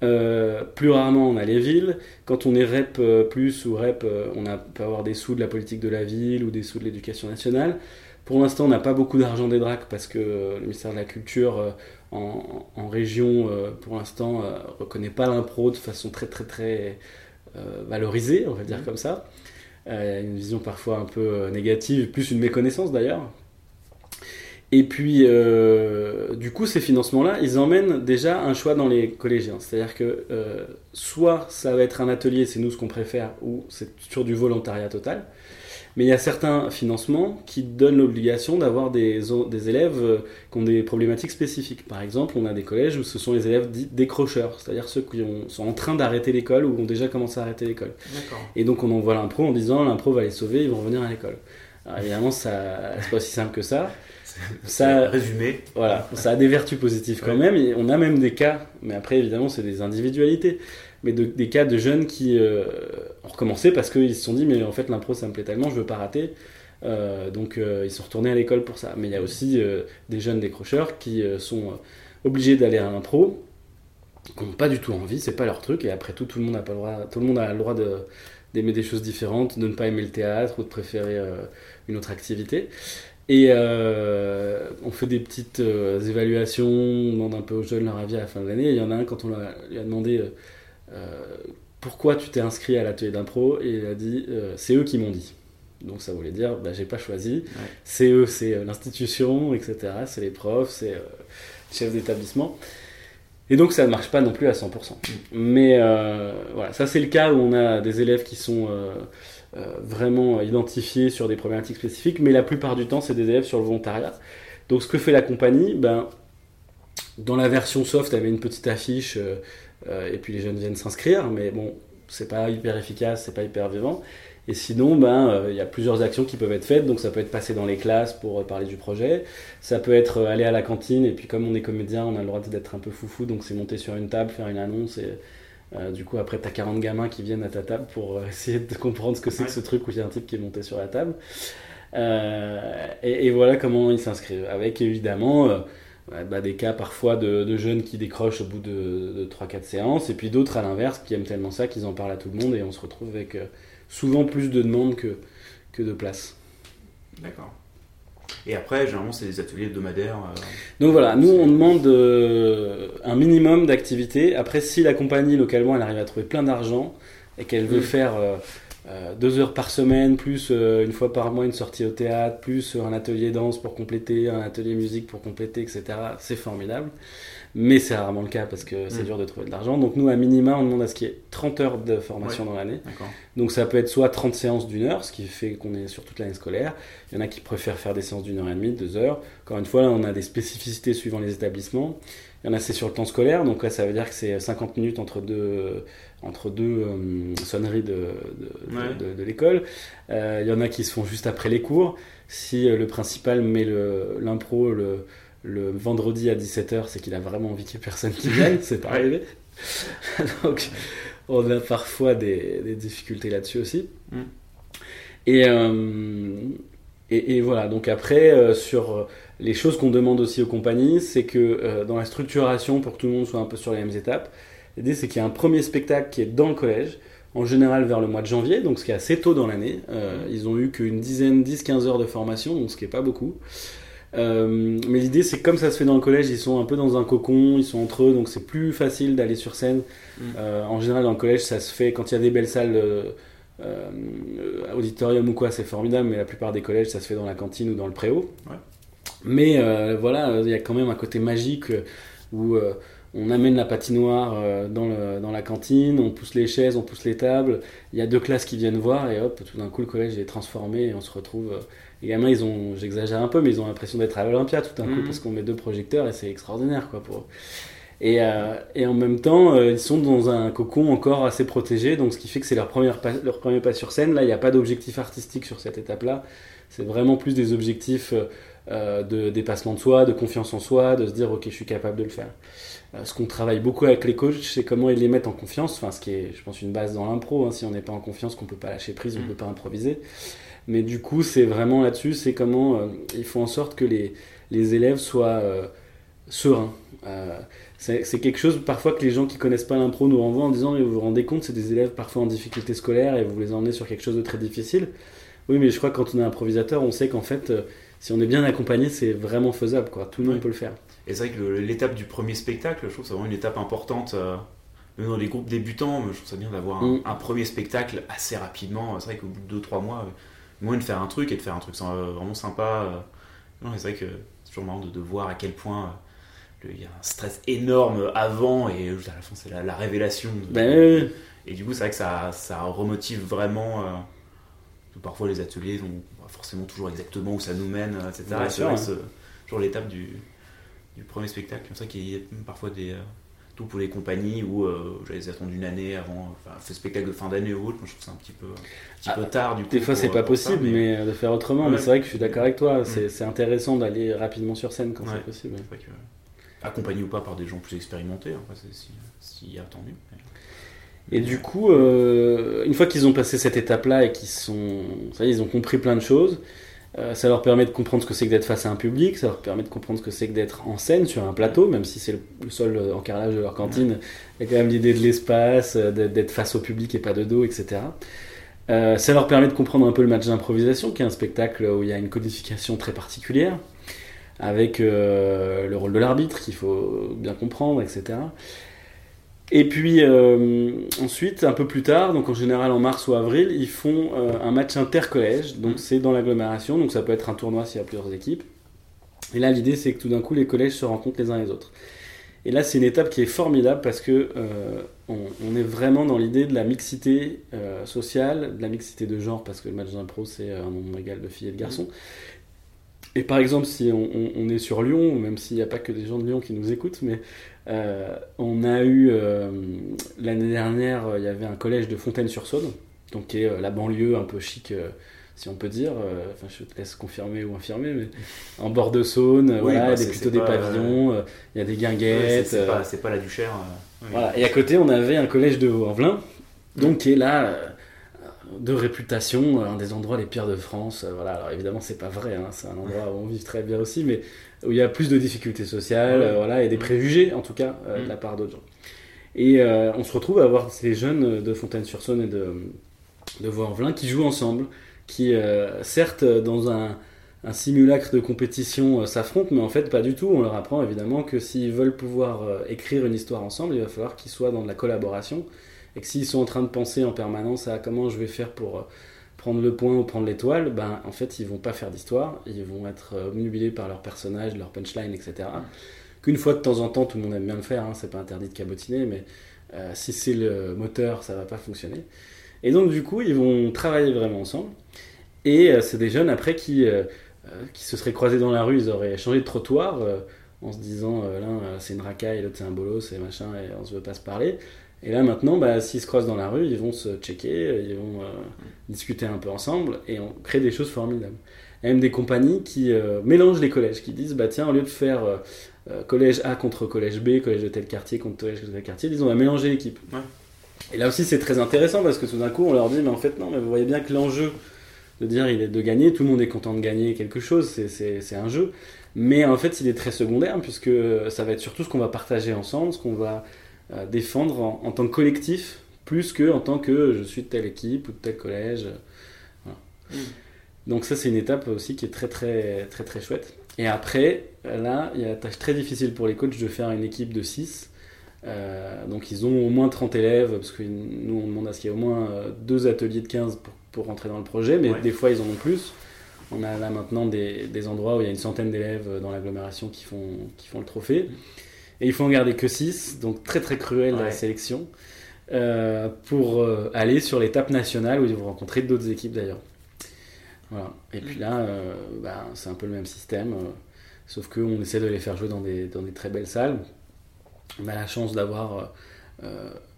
Euh, plus rarement, on a les villes. Quand on est REP euh, plus ou REP, euh, on a, peut avoir des sous de la politique de la ville ou des sous de l'éducation nationale. Pour l'instant, on n'a pas beaucoup d'argent des DRAC parce que le ministère de la Culture en, en, région, pour l'instant, reconnaît pas l'impro de façon très très très valorisée, on va dire mmh. comme ça. Il y a une vision parfois un peu négative, plus une méconnaissance d'ailleurs, et puis, euh, du coup, ces financements-là, ils emmènent déjà un choix dans les collégiens. C'est-à-dire que euh, soit ça va être un atelier, c'est nous ce qu'on préfère, ou c'est sur du volontariat total. Mais il y a certains financements qui donnent l'obligation d'avoir des, des élèves euh, qui ont des problématiques spécifiques. Par exemple, on a des collèges où ce sont les élèves dits décrocheurs, c'est-à-dire ceux qui sont en train d'arrêter l'école ou ont déjà commencé à arrêter l'école. Et donc on envoie l'impro en disant l'impro va les sauver, ils vont revenir à l'école. Alors évidemment, ça, c'est pas aussi simple que ça ça résumé. Voilà, ça a des vertus positives quand même. on a même des cas, mais après évidemment c'est des individualités, mais des cas de jeunes qui euh, ont recommencé parce qu'ils se sont dit mais en fait l'impro ça me plaît tellement, je veux pas rater. Euh, donc euh, ils sont retournés à l'école pour ça. Mais il y a aussi des jeunes décrocheurs qui sont obligés d'aller à l'impro qui n'ont pas du tout envie, c'est pas leur truc, et après tout, tout le monde a, pas le droit, tout le, monde a le droit de, d'aimer des choses différentes, de ne pas aimer le théâtre ou de préférer une autre activité. Et on fait des petites évaluations, on demande un peu aux jeunes leur avis à la fin de l'année. Il y en a un, quand on lui a demandé pourquoi tu t'es inscrit à l'atelier d'impro, et il a dit c'est eux qui m'ont dit. Donc ça voulait dire bah, j'ai pas choisi, c'est eux, c'est l'institution, etc. C'est les profs, c'est les chefs d'établissement. Et donc ça ne marche pas non plus à 100%. Mais euh, voilà, ça c'est le cas où on a des élèves qui sont euh, euh, vraiment identifiés sur des problématiques spécifiques, mais la plupart du temps c'est des élèves sur le volontariat. Donc ce que fait la compagnie, ben, dans la version soft, elle met une petite affiche et puis les jeunes viennent s'inscrire, mais bon, c'est pas hyper efficace, c'est pas hyper vivant. Et sinon, ben, euh, il y a plusieurs actions qui peuvent être faites. Donc, ça peut être passer dans les classes pour euh, parler du projet. Ça peut être euh, aller à la cantine. Et puis, comme on est comédien, on a le droit d'être un peu foufou. Donc, c'est monter sur une table, faire une annonce. Et du coup, après, tu as 40 gamins qui viennent à ta table pour (laughs) essayer de comprendre ce que c'est que ce truc où il y a un type qui est monté sur la table. Et, voilà comment ils s'inscrivent. Avec évidemment. Bah, des cas parfois de, jeunes qui décrochent au bout de, de 3-4 séances, et puis d'autres à l'inverse qui aiment tellement ça qu'ils en parlent à tout le monde, et on se retrouve avec souvent plus de demandes que, que de places. D'accord. Et après, généralement, c'est des ateliers hebdomadaires. Euh, Donc voilà, nous, on demande euh, un minimum d'activité. Après, si la compagnie, localement, elle arrive à trouver plein d'argent et qu'elle veut faire euh, deux heures par semaine, plus une fois par mois une sortie au théâtre, plus un atelier danse pour compléter, un atelier musique pour compléter, etc., c'est formidable mais c'est rarement le cas parce que c'est mm. dur de trouver de l'argent. Donc nous, à minima, on demande à ce qu'il y ait 30 heures de formation dans l'année. Donc ça peut être soit 30 séances d'une heure, ce qui fait qu'on est sur toute l'année scolaire. Il y en a qui préfèrent faire des séances d'une heure et demie, deux heures. Encore une fois, là, on a des spécificités suivant les établissements. Il y en a, c'est sur le temps scolaire, donc là, ça veut dire que c'est 50 minutes entre deux, entre deux euh, sonneries de, de, de, l'école. Euh, il y en a qui se font juste après les cours. Si euh, le principal met l'impro, le, le vendredi à 17h, c'est qu'il a vraiment envie qu'il n'y ait personne qui vienne, (laughs) c'est pas arrivé. (laughs) Donc, on a parfois des, difficultés là-dessus aussi. Mm. Euh, et, et, voilà, donc après, sur les choses qu'on demande aussi aux compagnies, c'est que euh, dans la structuration, pour que tout le monde soit un peu sur les mêmes étapes, l'idée c'est qu'il y a un premier spectacle qui est dans le collège, en général vers le mois de janvier, donc ce qui est assez tôt dans l'année. Mm. Ils ont eu qu'une dizaine, 10-15 heures de formation, donc ce qui n'est pas beaucoup. Euh, mais l'idée, c'est comme ça se fait dans le collège, ils sont un peu dans un cocon, ils sont entre eux, donc c'est plus facile d'aller sur scène. Mm. Euh, en général, dans le collège, ça se fait quand il y a des belles salles, euh, auditorium ou quoi, c'est formidable, mais la plupart des collèges, ça se fait dans la cantine ou dans le préau. Mais voilà, il y a quand même un côté magique où on amène la patinoire dans, le, dans, la cantine, on pousse les chaises, on pousse les tables. Il y a deux classes qui viennent voir et hop, tout d'un coup le collège est transformé et on se retrouve les gamins, ils ont, j'exagère un peu, mais ils ont l'impression d'être à l'Olympia tout d'un coup, mhm. parce qu'on met deux projecteurs et c'est extraordinaire, quoi, pour et, euh, et, en même temps, euh, ils sont dans un cocon encore assez protégé, donc ce qui fait que c'est leur, première leur premier pas sur scène. Là, il n'y a pas d'objectif artistique sur cette étape-là. C'est vraiment plus des objectifs euh, de dépassement de soi, de confiance en soi, de se dire, ok, je suis capable de le faire. ce qu'on travaille beaucoup avec les coachs, c'est comment ils les mettent en confiance, enfin, ce qui est, je pense, une base dans l'impro. Hein. si on n'est pas en confiance, qu'on peut pas lâcher prise, on ne mhm. peut pas improviser. Mais du coup, c'est vraiment là-dessus, c'est comment euh, il faut en sorte que les, les élèves soient euh, sereins. Euh, c'est quelque chose parfois que les gens qui connaissent pas l'impro nous renvoient en disant vous vous rendez compte, c'est des élèves parfois en difficulté scolaire et vous les emmenez sur quelque chose de très difficile. Oui, mais je crois que quand on est improvisateur, on sait qu'en fait, si on est bien accompagné, c'est vraiment faisable. Quoi. Tout le monde peut le faire. Et c'est vrai que l'étape du premier spectacle, je trouve que c'est vraiment une étape importante. même dans les groupes débutants, je trouve ça bien d'avoir un, mm. un, premier spectacle assez rapidement. C'est vrai qu'au bout de 2-3 mois, moins de faire un truc et de faire un truc euh, vraiment sympa. Euh. Non, c'est vrai que c'est toujours marrant de, voir à quel point euh, il y a un stress énorme avant et à la fin c'est la, révélation. Ben et du coup, c'est vrai que ça, ça remotive vraiment. Parfois, les ateliers pas forcément toujours exactement où ça nous mène, etc. c'est toujours l'étape du, du, premier spectacle. C'est vrai qu'il y a parfois des, tout pour les compagnies où euh, j'avais attendu une année avant, enfin, fait spectacle de fin d'année ou autre. Moi, je trouve ça un petit peu, un petit peu ah, tard du coup. Des fois, c'est pas possible, mais... de faire autrement. Mais c'est vrai que je suis d'accord avec toi. Mm. C'est intéressant d'aller rapidement sur scène quand c'est possible. accompagné ou pas par des gens plus expérimentés, hein, s'il si y a tant mieux. Et du coup, euh, une fois qu'ils ont passé cette étape-là et qu'ils sont, ça y est, ils ont compris plein de choses, Euh, ça leur permet de comprendre ce que c'est que d'être face à un public, ça leur permet de comprendre ce que c'est que d'être en scène sur un plateau, même si c'est le, seul encarrelage de leur cantine. Il y a quand même l'idée de l'espace, d'être face au public et pas de dos, etc. ça leur permet de comprendre un peu le match d'improvisation, qui est un spectacle où il y a une codification très particulière, avec le rôle de l'arbitre qu'il faut bien comprendre, etc. Et puis euh, ensuite, un peu plus tard, donc en général en mars ou avril, ils font euh, un match intercollège. Donc c'est dans l'agglomération, donc ça peut être un tournoi s'il y a plusieurs équipes. Et là, l'idée c'est que tout d'un coup, les collèges se rencontrent les uns les autres. Et là, c'est une étape qui est formidable parce que euh, on, est vraiment dans l'idée de la mixité sociale, de la mixité de genre, parce que le match d'impro c'est un nombre égal de filles et de garçons. Et par exemple, si on, est sur Lyon, même s'il n'y a pas que des gens de Lyon qui nous écoutent, mais euh, on a eu euh, l'année dernière, il y avait un collège de Fontaine-sur-Saône, donc qui est euh, la banlieue un peu chic, si on peut dire. Enfin, je te laisse confirmer ou infirmer, mais en bord de Saône, voilà, il y a plutôt des pavillons, il y a des guinguettes. c'est pas, la Duchère. Voilà. Et à côté, on avait un collège de Haut-en-Velin, donc qui est là de réputation, un des endroits les pires de France. Voilà, alors évidemment, c'est pas vrai, hein, c'est un endroit où on vit très bien aussi, mais où il y a plus de difficultés sociales, euh, voilà, et des préjugés, en tout cas, euh, de mm. la part d'autres gens. Et euh, on se retrouve à voir ces jeunes de Fontaine-sur-Saône et de, de Vaux-en-Velin qui jouent ensemble, qui, certes, dans un, un, simulacre de compétition, s'affrontent, mais en fait, pas du tout. On leur apprend évidemment que s'ils veulent pouvoir écrire une histoire ensemble, il va falloir qu'ils soient dans de la collaboration et que s'ils sont en train de penser en permanence à comment je vais faire pour euh, prendre le point ou prendre l'étoile, ben en fait ils vont pas faire d'histoire, ils vont être euh, obnubilés par leur personnage, leur punchline, etc. Qu'une fois de temps en temps, tout le monde aime bien le faire, hein, c'est pas interdit de cabotiner, mais euh, si c'est le moteur, ça va pas fonctionner. Et donc du coup, ils vont travailler vraiment ensemble. Et c'est des jeunes après qui, qui se seraient croisés dans la rue, ils auraient changé de trottoir en se disant l'un c'est une racaille, l'autre c'est un bolos, c'est machin, et on se veut pas se parler. Et là maintenant, bah, s'ils se croisent dans la rue, ils vont se checker, ils vont euh, discuter un peu ensemble et on crée des choses formidables. Il y a même des compagnies qui euh, mélangent les collèges, qui disent bah tiens, au lieu de faire euh, collège A contre collège B, collège de tel quartier contre collège de tel quartier, disons on va mélanger l'équipe. Et là aussi c'est très intéressant parce que tout d'un coup on leur dit mais en fait non, mais vous voyez bien que l'enjeu de dire il est de gagner, tout le monde est content de gagner quelque chose, c'est un jeu. Mais en fait il est très secondaire puisque ça va être surtout ce qu'on va partager ensemble, ce qu'on va défendre en, tant que collectif plus que en tant que je suis de telle équipe ou de tel collège. Mm. Donc ça c'est une étape aussi qui est très très très très chouette. Et après, là, il y a la tâche très difficile pour les coachs de faire une équipe de 6. Euh, donc ils ont au moins 30 élèves, parce que nous on demande à ce qu'il y ait au moins euh, deux ateliers de 15 pour, pour rentrer dans le projet, mais des fois ils en ont plus. On a là maintenant des, des endroits où il y a une centaine d'élèves dans l'agglomération qui font, qui font le trophée. Et il faut en garder que 6, donc très très cruel la sélection, euh, pour euh, aller sur l'étape nationale où ils vont rencontrer d'autres équipes d'ailleurs. Voilà. Et puis là, euh, bah, c'est un peu le même système, sauf qu'on essaie de les faire jouer dans des, dans des très belles salles. On a la chance d'avoir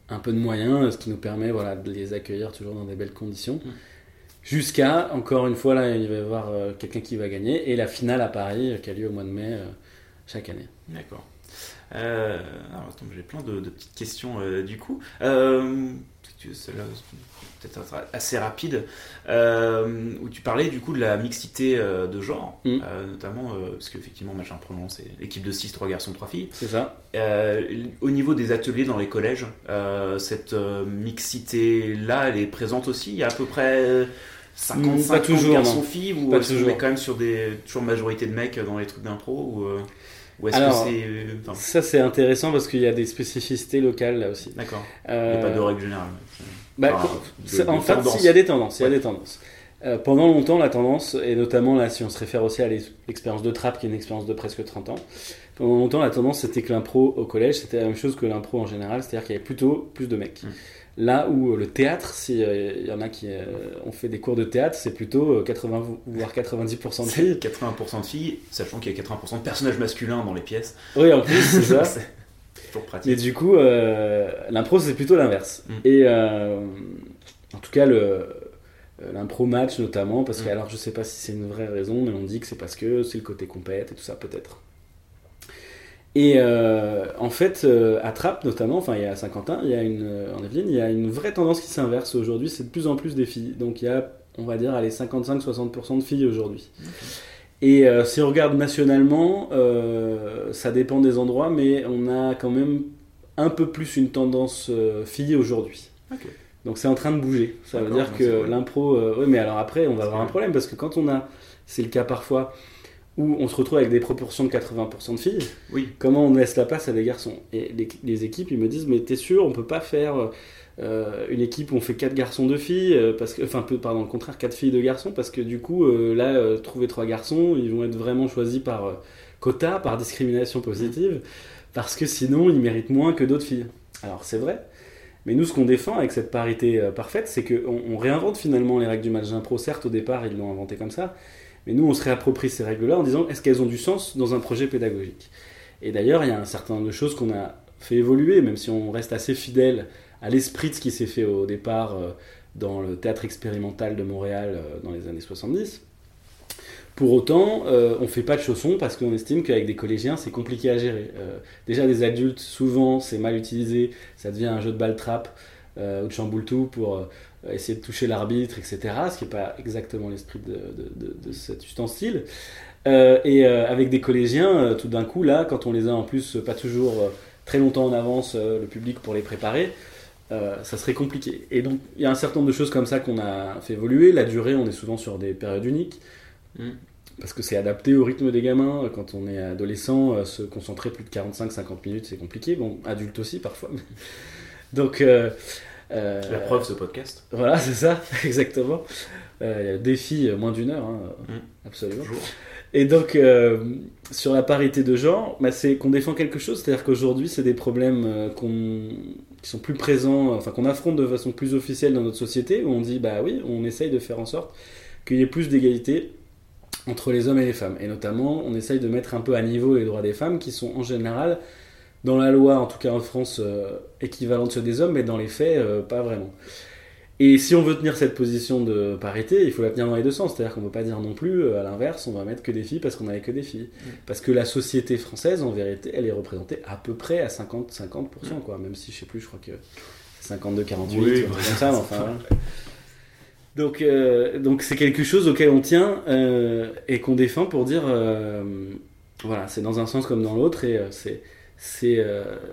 un peu de moyens, ce qui nous permet voilà, de les accueillir toujours dans des belles conditions. Mm. Jusqu'à, encore une fois, là, il va y avoir quelqu'un qui va gagner, et la finale à Paris, qui a lieu au mois de mai chaque année. D'accord. Euh, attends, j'ai plein de, petites questions euh, du coup. Euh, peut-être assez rapide, où tu parlais du coup de la mixité de genre, mm. notamment parce qu'effectivement, machin prononce, c'est l'équipe de 6, 3 garçons, 3 filles. C'est ça. au niveau des ateliers dans les collèges, cette mixité-là, elle est présente aussi? Il y a à peu près. 55 pas toujours, garçons-filles ou est-ce qu'on est quand même sur des toujours majorité de mecs dans les trucs d'impro ou alors, Ça, c'est intéressant parce qu'il y a des spécificités locales là aussi. D'accord. Il n'y a pas de règle générale. Bah, en fait, il y a des tendances. Il y a des tendances. Euh, pendant longtemps, la tendance, et notamment là, si on se réfère aussi à l'expérience de Trapp, qui est une expérience de presque 30 ans, pendant longtemps, la tendance, c'était que l'impro au collège, c'était la même chose que l'impro en général, c'est-à-dire qu'il y avait plutôt plus de mecs. Mmh. Là où le théâtre, s'il y en a qui euh, ont fait des cours de théâtre, c'est plutôt 80 euh, voire 90% de filles. 80% de filles, sachant qu'il y a 80% de personnages masculins dans les pièces. Oui, en plus, c'est ça. (laughs) c'est toujours pratique. Et du coup, euh, l'impro, c'est plutôt l'inverse. Mm. Et en tout cas, le, l'impro match notamment, parce que, mm. alors je sais pas si c'est une vraie raison, mais on dit que c'est parce que c'est le côté compète et tout ça, peut-être. Et euh, en fait, euh, à Trappes notamment, enfin il y a Saint-Quentin, il y a une, euh, en Yvelines, il y a une vraie tendance qui s'inverse aujourd'hui, c'est de plus en plus des filles. Donc il y a on va dire, allez, 55-60% de filles aujourd'hui. Et euh, si on regarde nationalement, euh, ça dépend des endroits, mais on a quand même un peu plus une tendance fille aujourd'hui. Donc c'est en train de bouger. Ça veut dire que l'impro. oui, mais alors après, on va avoir un problème parce que quand on a. C'est le cas parfois où on se retrouve avec des proportions de 80% de filles. Oui. Comment on laisse la place à des garçons? Et les, les, équipes, ils me disent Mais t'es sûr, on peut pas faire euh, une équipe où on fait 4 garçons, 2 filles, euh, parce que, enfin, pardon, le contraire, 4 filles, 2 garçons, parce que du coup, euh, là, trouver 3 garçons, ils vont être vraiment choisis par quota, par discrimination positive, parce que sinon, ils méritent moins que d'autres filles. Alors, c'est vrai. Mais nous, ce qu'on défend avec cette parité parfaite, c'est qu'on on réinvente finalement les règles du match d'impro. Certes, au départ, ils l'ont inventé comme ça, mais nous, on se réapproprie ces règles-là en disant est-ce qu'elles ont du sens dans un projet pédagogique? Et d'ailleurs, il y a un certain nombre de choses qu'on a fait évoluer, même si on reste assez fidèle à l'esprit de ce qui s'est fait au départ euh, dans le théâtre expérimental de Montréal euh, dans les années 70. Pour autant, euh, on ne fait pas de chaussons parce qu'on estime qu'avec des collégiens, c'est compliqué à gérer. déjà, des adultes, souvent, c'est mal utilisé, ça devient un jeu de balle-trappe ou de chamboule-tout pour essayer de toucher l'arbitre, etc. Ce qui n'est pas exactement l'esprit de, cet ustensile. et avec des collégiens, tout d'un coup, là, quand on les a en plus pas toujours très longtemps en avance, le public pour les préparer, euh, ça serait compliqué. Et donc, il y a un certain nombre de choses comme ça qu'on a fait évoluer. La durée, on est souvent sur des périodes uniques. Mm. Parce que c'est adapté au rythme des gamins. Quand on est adolescent, euh, se concentrer plus de 45-50 minutes, c'est compliqué. Bon, adulte aussi parfois. (laughs) donc. Euh, la preuve, ce podcast. Voilà, c'est ça, (laughs) exactement. Il y a défi moins d'une heure, hein, mm. absolument. Et donc, sur la parité de genre, bah, c'est qu'on défend quelque chose, c'est-à-dire qu'aujourd'hui, c'est des problèmes qu'on qui sont plus présents, enfin qu'on affronte de façon plus officielle dans notre société, où on dit bah oui, on essaye de faire en sorte qu'il y ait plus d'égalité entre les hommes et les femmes. Et notamment, on essaye de mettre un peu à niveau les droits des femmes, qui sont en général, dans la loi, en tout cas en France, euh, équivalents de ceux des hommes, mais dans les faits, euh, pas vraiment. Et si on veut tenir cette position de parité, il faut la tenir dans les deux sens. C'est-à-dire qu'on ne peut pas dire non plus, euh, à l'inverse, on va mettre que des filles parce qu'on n'avait que des filles. Mm. Parce que la société française, en vérité, elle est représentée à peu près à 50-50%, mm. quoi. Même si, je sais plus, je crois que 52-48, oui, comme ça, enfin. Donc, euh, donc c'est quelque chose auquel on tient euh, et qu'on défend pour dire, voilà, c'est dans un sens comme dans l'autre et c'est, c'est,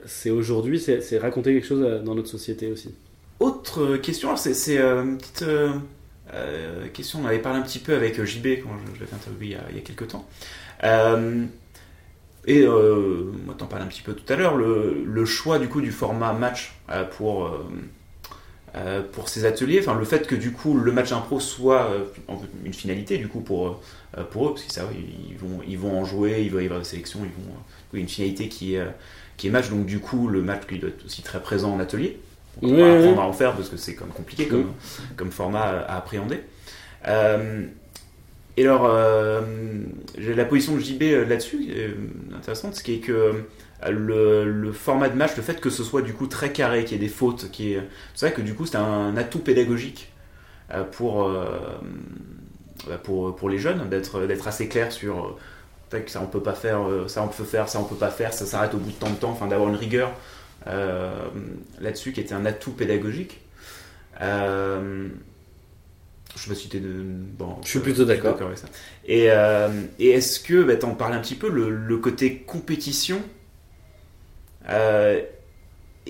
c'est aujourd'hui, c'est raconter quelque chose dans notre société aussi. Autre question, c'est euh, une petite euh, euh, question, on avait parlé un petit peu avec JB quand je, l'avais interviewé il y, a, quelques temps. et moi, t'en parlais un petit peu tout à l'heure, le, choix du coup du format match pour, pour ces ateliers, enfin le fait que du coup le match impro soit une finalité du coup pour, pour eux, parce que ça, ils vont, ils vont en jouer, il va y avoir des sélections, ils vont, une finalité qui est, qui est match, donc du coup le match qui doit être aussi très présent en atelier. On va apprendre à en faire parce que c'est comme compliqué comme, comme format à appréhender. Euh, et alors, euh, la position de JB euh, là-dessus, intéressante, ce qui est que le, le, format de match, le fait que ce soit du coup très carré, qu'il y ait des fautes, qui est, c'est vrai que du coup c'est un atout pédagogique pour, bah, pour, pour les jeunes, d'être, d'être assez clair sur ça on peut pas faire, ça on peut faire, ça on peut pas faire, ça s'arrête au bout de tant de temps, enfin d'avoir une rigueur euh, là-dessus, qui était un atout pédagogique. Euh, je sais pas si tu de. Bon, je suis plutôt d'accord. avec ça. Et, euh, et est-ce que, bah, t'en parlais un petit peu, le, côté compétition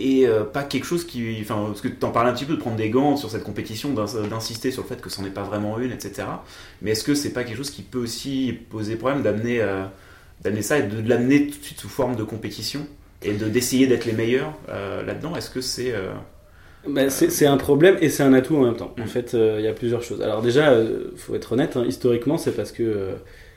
et pas quelque chose qui. Enfin, parce que t'en parlais un petit peu de prendre des gants sur cette compétition, d'insister sur le fait que c'en est pas vraiment une, etc. Mais est-ce que c'est pas quelque chose qui peut aussi poser problème d'amener d'amener ça et de l'amener tout de suite sous forme de compétition et de d'essayer d'être les meilleurs euh, là-dedans? Est-ce que c'est euh, ben, c'est un problème et c'est un atout en même temps. En mm. fait, euh, il y a plusieurs choses. Alors déjà, il faut être honnête, hein, historiquement, c'est parce que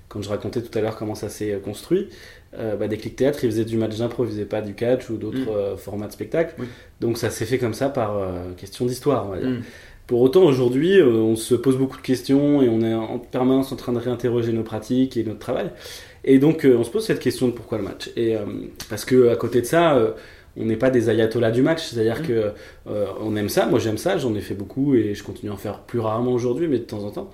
quand je racontais tout à l'heure comment ça s'est construit, bah, des clics théâtre, ils faisaient du match d'impro, ils faisaient pas du catch ou d'autres mm. formats de spectacle. Donc ça s'est fait comme ça par question d'histoire, on va dire. Mm. Pour autant, aujourd'hui, on se pose beaucoup de questions et on est en permanence en train de réinterroger nos pratiques et notre travail. Et donc, euh, on se pose cette question de pourquoi le match. Et, euh, parce que à côté de ça, euh, on n'est pas des ayatollahs du match, c'est-à-dire mmh. que on aime ça, moi j'aime ça, j'en ai fait beaucoup et je continue à en faire plus rarement aujourd'hui, mais de temps en temps.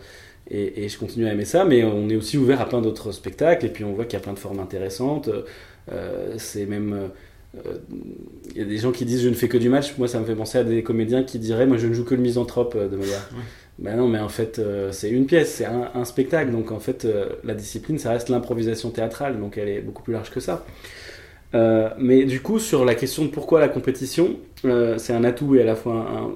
Et, je continue à aimer ça, mais on est aussi ouvert à plein d'autres spectacles, et puis on voit qu'il y a plein de formes intéressantes. c'est même. Il y a des gens qui disent je ne fais que du match, moi ça me fait penser à des comédiens qui diraient moi je ne joue que le misanthrope de Molière. Ben non, mais en fait, euh, c'est une pièce, c'est un, spectacle. Donc en fait, euh, la discipline, ça reste l'improvisation théâtrale, donc elle est beaucoup plus large que ça. Euh, mais du coup, sur la question de pourquoi la compétition, c'est un atout et à la fois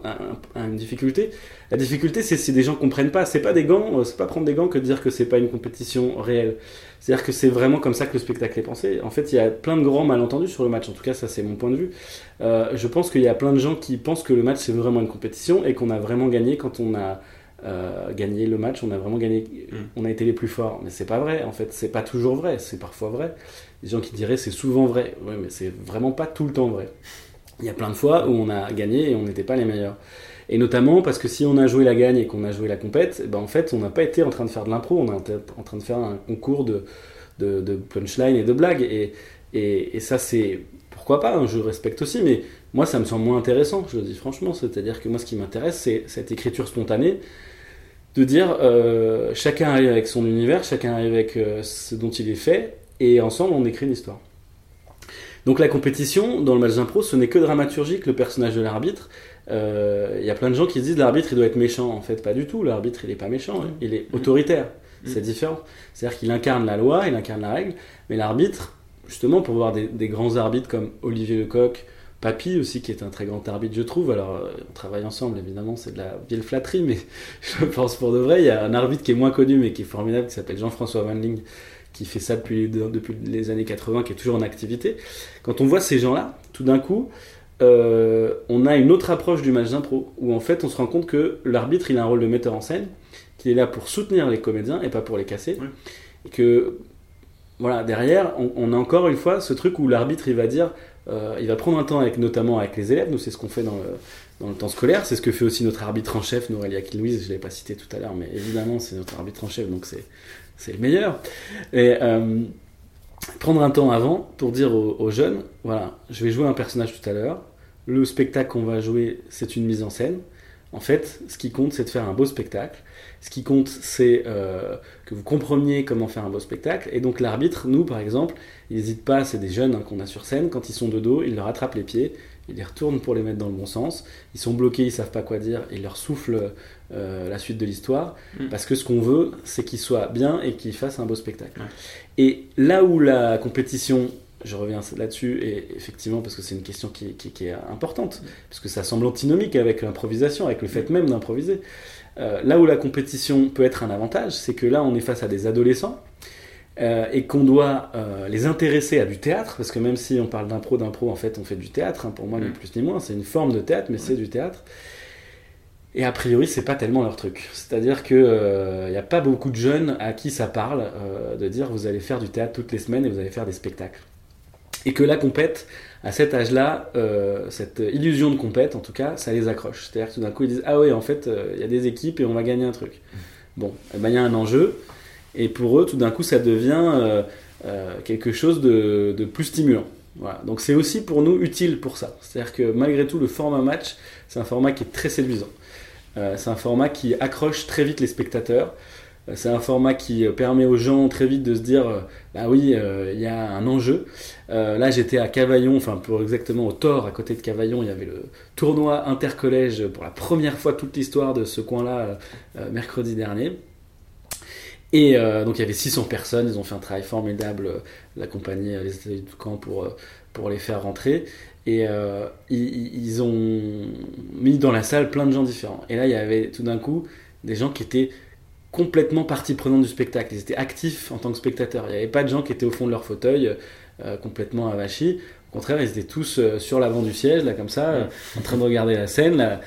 une difficulté. La difficulté, c'est si des gens comprennent pas. C'est pas des gants, c'est pas prendre des gants que de dire que c'est pas une compétition réelle. C'est-à-dire que c'est vraiment comme ça que le spectacle est pensé. En fait, il y a plein de grands malentendus sur le match. En tout cas, ça c'est mon point de vue. je pense qu'il y a plein de gens qui pensent que le match c'est vraiment une compétition et qu'on a vraiment gagné quand on a euh, gagner le match, on a vraiment gagné, mm. on a été les plus forts. Mais c'est pas vrai, en fait, c'est pas toujours vrai, c'est parfois vrai. Les gens qui diraient c'est souvent vrai, ouais, mais c'est vraiment pas tout le temps vrai. Il y a plein de fois où on a gagné et on n'était pas les meilleurs. Et notamment parce que si on a joué la gagne et qu'on a joué la compète, eh ben en fait, on n'a pas été en train de faire de l'impro, on est en train de faire un concours de, de, punchline et de blagues. Et ça, c'est pourquoi pas, hein, je respecte aussi, mais moi, ça me semble moins intéressant, je le dis franchement. C'est-à-dire que moi, ce qui m'intéresse, c'est cette écriture spontanée de dire euh, chacun arrive avec son univers, chacun arrive avec euh, ce dont il est fait, et ensemble on écrit une histoire. Donc la compétition dans le match d'impro, ce n'est que dramaturgique, le personnage de l'arbitre. Euh, il y a plein de gens qui se disent l'arbitre il doit être méchant. En fait, pas du tout. L'arbitre il n'est pas méchant, hein. il est autoritaire. Mm. C'est différent. C'est-à-dire qu'il incarne la loi, il incarne la règle, mais l'arbitre, justement, pour voir des, des, grands arbitres comme Olivier Lecoq, Papy aussi, qui est un très grand arbitre, je trouve. Alors, euh, on travaille ensemble, évidemment, c'est de la vieille flatterie, mais (laughs) je pense pour de vrai. Il y a un arbitre qui est moins connu, mais qui est formidable, qui s'appelle Jean-François Van Ling, qui fait ça depuis, depuis les années 80, qui est toujours en activité. Quand on voit ces gens-là, tout d'un coup, euh, on a une autre approche du match d'impro, où en fait, on se rend compte que l'arbitre, il a un rôle de metteur en scène, qu'il est là pour soutenir les comédiens et pas pour les casser. Et que, voilà, derrière, on, on a encore une fois ce truc où l'arbitre, il va dire euh, il va prendre un temps avec, notamment avec les élèves. Nous, c'est ce qu'on fait dans le, dans le, temps scolaire. C'est ce que fait aussi notre arbitre en chef, Norelia Louise. Je ne l'ai pas cité tout à l'heure, mais évidemment, c'est notre arbitre en chef, donc c'est le meilleur. Et euh, prendre un temps avant pour dire aux, aux, jeunes voilà, je vais jouer un personnage tout à l'heure. Le spectacle qu'on va jouer, c'est une mise en scène. En fait, ce qui compte, c'est de faire un beau spectacle. Ce qui compte, c'est euh, que vous compreniez comment faire un beau spectacle. Et donc l'arbitre, nous par exemple, il n'hésite pas, c'est des jeunes hein, qu'on a sur scène, quand ils sont de dos, il leur attrape les pieds, il les retourne pour les mettre dans le bon sens. Ils sont bloqués, ils savent pas quoi dire, il leur souffle euh, la suite de l'histoire. Mm. Parce que ce qu'on veut, c'est qu'ils soient bien et qu'ils fassent un beau spectacle. Et là où la compétition je reviens là-dessus, et effectivement, parce que c'est une question qui, qui, est importante, parce que ça semble antinomique avec l'improvisation, avec le fait même d'improviser. Euh, là où la compétition peut être un avantage, c'est que là, on est face à des adolescents, euh, et qu'on doit euh, les intéresser à du théâtre, parce que même si on parle d'impro, d'impro, en fait, on fait du théâtre, hein, pour moi, ni mm. plus ni moins, c'est une forme de théâtre, mais c'est du théâtre. Et a priori, c'est pas tellement leur truc. C'est-à-dire qu'il n'y a pas beaucoup de jeunes à qui ça parle de dire vous allez faire du théâtre toutes les semaines et vous allez faire des spectacles et que la compète, à cet âge-là, euh, cette illusion de compète, en tout cas, ça les accroche. C'est-à-dire que tout d'un coup, ils disent Ah oui, en fait, euh, il y a des équipes et on va gagner un truc. Bon, eh ben, il y a un enjeu, et pour eux, tout d'un coup, ça devient euh, quelque chose de, plus stimulant. Donc c'est aussi pour nous utile pour ça. C'est-à-dire que malgré tout, le format match, c'est un format qui est très séduisant. c'est un format qui accroche très vite les spectateurs. Euh, c'est un format qui euh, permet aux gens très vite de se dire euh, bah oui, il y a un enjeu. là, j'étais à Cavaillon, enfin, pour exactement au Thor, à côté de Cavaillon, il y avait le tournoi intercollège pour la première fois toute l'histoire de ce coin-là, mercredi dernier. Et donc, il y avait 600 personnes, ils ont fait un travail formidable, la compagnie, les États du camp, pour, les faire rentrer. Et ils, ont mis dans la salle plein de gens différents. Et là, il y avait tout d'un coup des gens qui étaient complètement partie prenante du spectacle. Ils étaient actifs en tant que spectateurs. Il n'y avait pas de gens qui étaient au fond de leur fauteuil, euh, complètement avachis. Au contraire, ils étaient tous euh, sur l'avant du siège, là, comme ça, euh, en train de regarder la scène,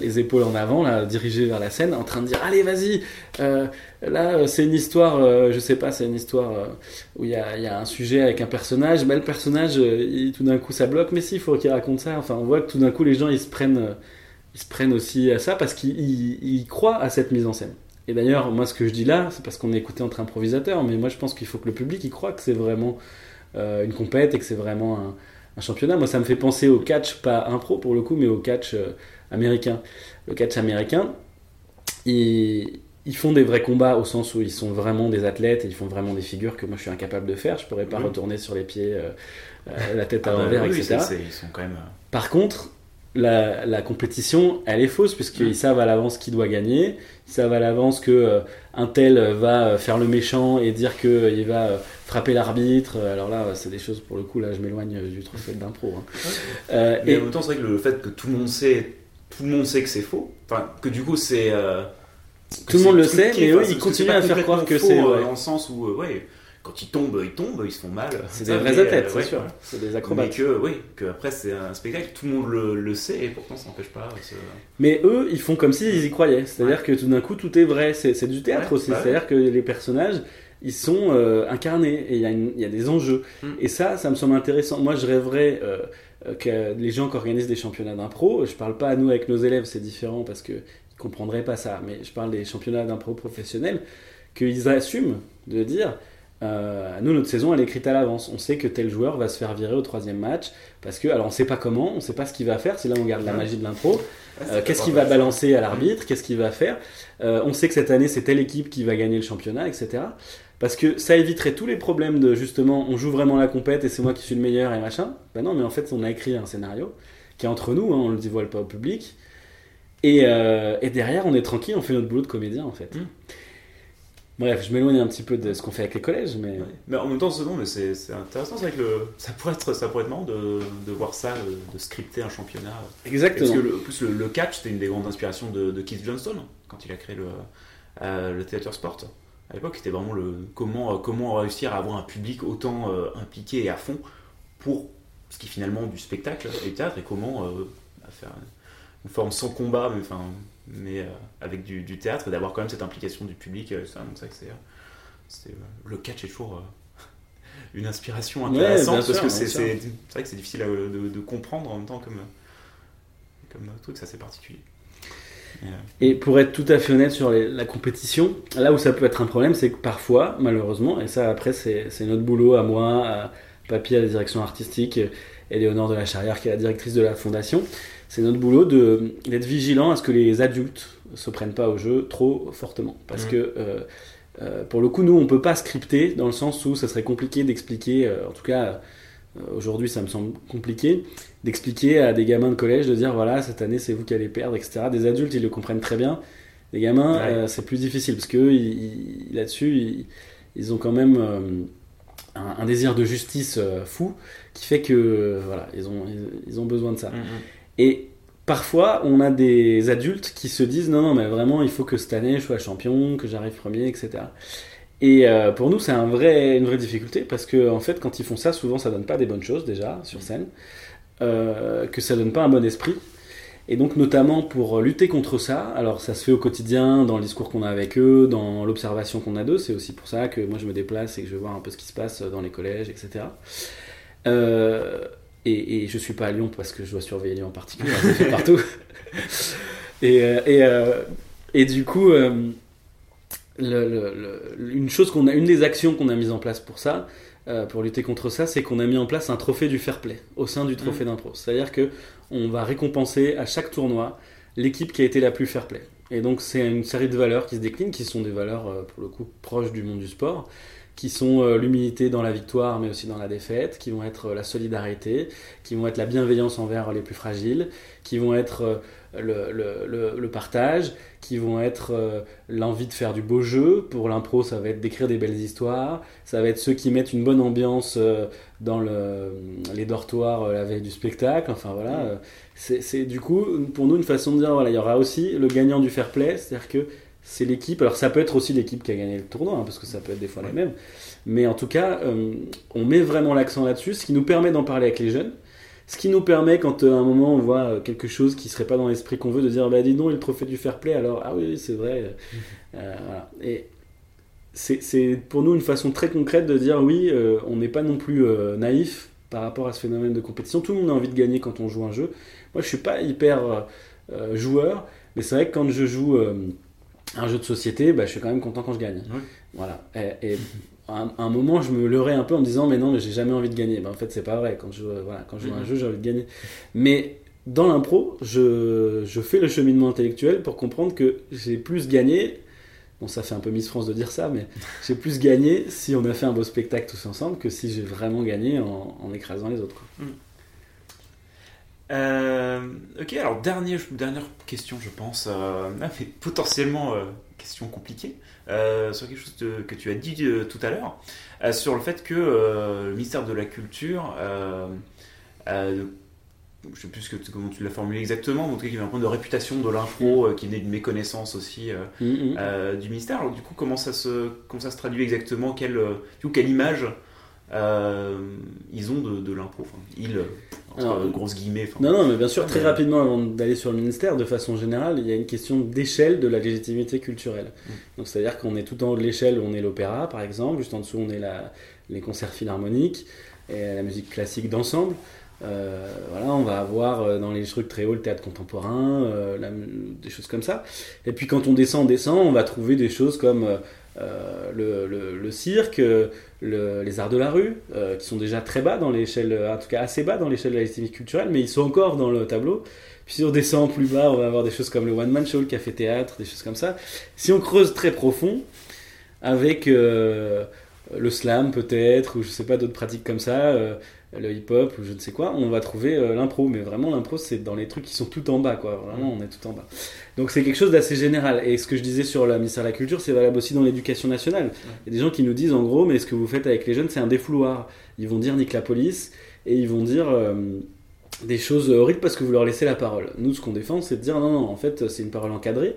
les épaules en avant, là, dirigés vers la scène, en train de dire Allez, vas-y Là, c'est une histoire, je sais pas, c'est une histoire où il y a, un sujet avec un personnage. le personnage, tout d'un coup, ça bloque, mais si, il faut qu'il raconte ça. Enfin, on voit que tout d'un coup, les gens, ils se prennent, ils se prennent aussi à ça parce qu'ils croient à cette mise en scène. Et d'ailleurs, moi, ce que je dis là, c'est parce qu'on est écouté entre improvisateurs, mais moi, je pense qu'il faut que le public y croit que c'est vraiment euh, une compète et que c'est vraiment un, championnat. Moi, ça me fait penser au catch, pas impro pour le coup, mais au catch euh, américain. Le catch américain, ils, ils, font des vrais combats au sens où ils sont vraiment des athlètes et ils font vraiment des figures que moi, je suis incapable de faire. Je pourrais pas retourner sur les pieds, euh, la tête à ah bah l'envers, etc. ils sont quand même... Par contre, la, la compétition, elle est fausse, puisqu'ils savent à l'avance qui doit gagner, ils savent à l'avance que euh, un tel va faire le méchant et dire qu'il va frapper l'arbitre. Alors là, c'est des choses, pour le coup, là, je m'éloigne du trophée d'impro. Hein. mais et temps, c'est vrai que le fait que tout le monde sait, tout le monde sait que c'est faux, enfin, que du coup, c'est. tout le monde le sait, mais eux, ils continuent à faire croire que c'est. Dans le sens où, ouais quand ils tombent, ils tombent, ils se font mal. C'est des vrais athlètes, c'est sûr. C'est des acrobates. Mais que, oui, que après c'est un spectacle, tout le monde le, sait et pourtant ça n'empêche pas. Mais eux, ils font comme s'ils y croyaient. C'est-à-dire que tout d'un coup, tout est vrai. C'est du théâtre aussi. Bah C'est-à-dire que les personnages, ils sont euh, incarnés et il y, y, a des enjeux. Hmm. Et ça, ça me semble intéressant. Moi, je rêverais euh, que les gens qui organisent des championnats d'impro, je parle pas à nous avec nos élèves, c'est différent parce qu'ils comprendraient pas ça, mais je parle des championnats d'impro professionnels, qu'ils assument de dire euh, nous, notre saison, elle est écrite à l'avance. On sait que tel joueur va se faire virer au troisième match parce que, alors, on sait pas comment, on sait pas ce qu'il va faire. C'est là où on garde la magie de l'impro. Euh, qu'est-ce qu'il va balancer à l'arbitre? Qu'est-ce qu'il va faire? Euh, On sait que cette année, c'est telle équipe qui va gagner le championnat, etc. Parce que ça éviterait tous les problèmes de justement, on joue vraiment la compète et c'est moi qui suis le meilleur et machin. Ben non, mais en fait, on a écrit un scénario qui est entre nous, hein, on le dévoile pas au public. Et, et, derrière, on est tranquille, on fait notre boulot de comédien en fait. Mmh. Bref, je m'éloigne un petit peu de ce qu'on fait avec les collèges, mais... mais en même temps, c'est, c'est intéressant, c'est vrai que le, ça, pourrait être, ça pourrait être marrant de, de voir ça, de, scripter un championnat. Exactement. Parce que le, plus le, catch, c'était une des grandes inspirations de, Keith Johnston, quand il a créé le, euh, le Theater Sport. À l'époque, c'était vraiment le comment, comment réussir à avoir un public autant euh, impliqué et à fond pour ce qui est finalement du spectacle et du théâtre, et comment euh, faire une forme sans combat, mais enfin mais euh, avec du, théâtre et d'avoir quand même cette implication du public. Euh, c'est ça que c'est, euh, le catch est toujours (laughs) une inspiration intéressante parce que c'est, vrai que c'est difficile de, comprendre en même temps comme, comme truc, c'est assez particulier. Et pour être tout à fait honnête sur la compétition, là où ça peut être un problème, c'est que parfois, malheureusement, et ça après c'est, notre boulot à moi, à Papy à la direction artistique, et Léonore de la Charrière qui est la directrice de la fondation, c'est notre boulot d'être vigilant à ce que les adultes se prennent pas au jeu trop fortement. Parce mmh. que euh, euh, pour le coup, nous, on peut pas scripter dans le sens où ça serait compliqué d'expliquer, euh, en tout cas aujourd'hui ça me semble compliqué, d'expliquer à des gamins de collège de dire voilà, cette année c'est vous qui allez perdre, etc. Des adultes, ils le comprennent très bien. Les gamins, c'est plus difficile parce que là-dessus, ils, ont quand même un, désir de justice fou qui fait que voilà, ils ont, ils, ont besoin de ça. Mmh, mmh. Et parfois, on a des adultes qui se disent non, non, mais vraiment, il faut que cette année je sois champion, que j'arrive premier, etc. Et euh, pour nous, c'est une vraie difficulté parce que, en fait, quand ils font ça, souvent ça donne pas des bonnes choses déjà sur scène, euh, que ça donne pas un bon esprit. Et donc, notamment pour lutter contre ça, alors ça se fait au quotidien, dans le discours qu'on a avec eux, dans l'observation qu'on a d'eux, c'est aussi pour ça que moi je me déplace et que je voir un peu ce qui se passe dans les collèges, etc. et, et, je suis pas à Lyon parce que je dois surveiller Lyon en particulier, c'est fait partout. (laughs) et, euh, et, euh, et, du coup, euh, le, une chose qu'on a, une des actions qu'on a mises en place pour ça, pour lutter contre ça, c'est qu'on a mis en place un trophée du fair play au sein du trophée mmh. d'impro. C'est-à-dire que on va récompenser à chaque tournoi l'équipe qui a été la plus fair play. Et donc c'est une série de valeurs qui se déclinent, qui sont des valeurs pour le coup proches du monde du sport qui sont euh, l'humilité dans la victoire, mais aussi dans la défaite, qui vont être euh, la solidarité, qui vont être la bienveillance envers les plus fragiles, qui vont être euh, le, le, le, partage, qui vont être l'envie de faire du beau jeu. Pour l'impro, ça va être d'écrire des belles histoires, ça va être ceux qui mettent une bonne ambiance dans le, les dortoirs la veille du spectacle. Enfin voilà, c'est du coup pour nous une façon de dire voilà, il y aura aussi le gagnant du fair play, c'est-à-dire que c'est l'équipe. Alors ça peut être aussi l'équipe qui a gagné le tournoi, hein, parce que ça peut être des fois les mêmes. Mais en tout cas, euh, on met vraiment l'accent là-dessus, ce qui nous permet d'en parler avec les jeunes. Ce qui nous permet, quand euh, à un moment on voit euh, quelque chose qui serait pas dans l'esprit qu'on veut, de dire bah dis donc, il le trophée du fair play, alors ah oui, c'est vrai. Et c'est pour nous une façon très concrète de dire oui, on n'est pas non plus naïf par rapport à ce phénomène de compétition. Tout le monde a envie de gagner quand on joue un jeu. Moi, je suis pas hyper joueur, mais c'est vrai que quand je joue un jeu de société, bah, je suis quand même content quand je gagne. Voilà. Et, à, un, moment, je me leurrais un peu en me disant, mais non, mais j'ai jamais envie de gagner. Bah, en fait, c'est pas vrai. Quand je, voilà, quand je joue à un jeu, j'ai envie de gagner. Mais dans l'impro, je, je, fais le cheminement intellectuel pour comprendre que j'ai plus gagné. Bon, ça fait un peu Miss France de dire ça, mais (laughs) j'ai plus gagné si on a fait un beau spectacle tous ensemble que si j'ai vraiment gagné en, en écrasant les autres. Quoi. Mm. Ok, alors dernière, dernière question, je pense, mais potentiellement question compliquée, sur quelque chose que tu as dit tout à l'heure, sur le fait que le ministère de la Culture je sais plus que, comment tu l'as formulé exactement, mais en tout cas, il y avait un point de réputation de l'info euh, qui venait de méconnaissance aussi euh, mm, mm. euh, du ministère. Alors, du coup, comment ça se, comment ça se traduit exactement? Quelle, du coup, quelle image ils ont de, de l'impro enfin, Ils, entre grosses guillemets. non, non, mais bien sûr, très rapidement, avant d'aller sur le ministère, de façon générale, il y a une question d'échelle de la légitimité culturelle. Mm. Donc, c'est-à-dire qu'on est tout en haut de l'échelle, on est l'opéra, par exemple, juste en dessous, on est la, les concerts philharmoniques et la musique classique d'ensemble. Euh, voilà, on va avoir euh, dans les trucs très hauts le théâtre contemporain, euh, des choses comme ça. Et puis quand on descend, on descend, on va trouver des choses comme le, cirque, les arts de la rue, qui sont déjà très bas dans l'échelle, en tout cas assez bas dans l'échelle de la légitimité culturelle, mais ils sont encore dans le tableau. Puis si on descend plus bas, on va avoir des choses comme le one-man show, le café-théâtre, des choses comme ça. Si on creuse très profond, avec le slam peut-être, ou je sais pas, d'autres pratiques comme ça, le hip-hop ou je ne sais quoi, on va trouver euh, l'impro. Mais vraiment, l'impro, c'est dans les trucs qui sont tout en bas, quoi. Vraiment, on est tout en bas. Donc c'est quelque chose d'assez général. Et ce que je disais sur la ministère de la Culture, c'est valable aussi dans l'éducation nationale. Il y a des gens qui nous disent, en gros, mais ce que vous faites avec les jeunes, c'est un défouloir. Ils vont dire nique la police et ils vont dire euh, des choses horribles parce que vous leur laissez la parole. Nous, ce qu'on défend, c'est de dire non, non, en fait, c'est une parole encadrée.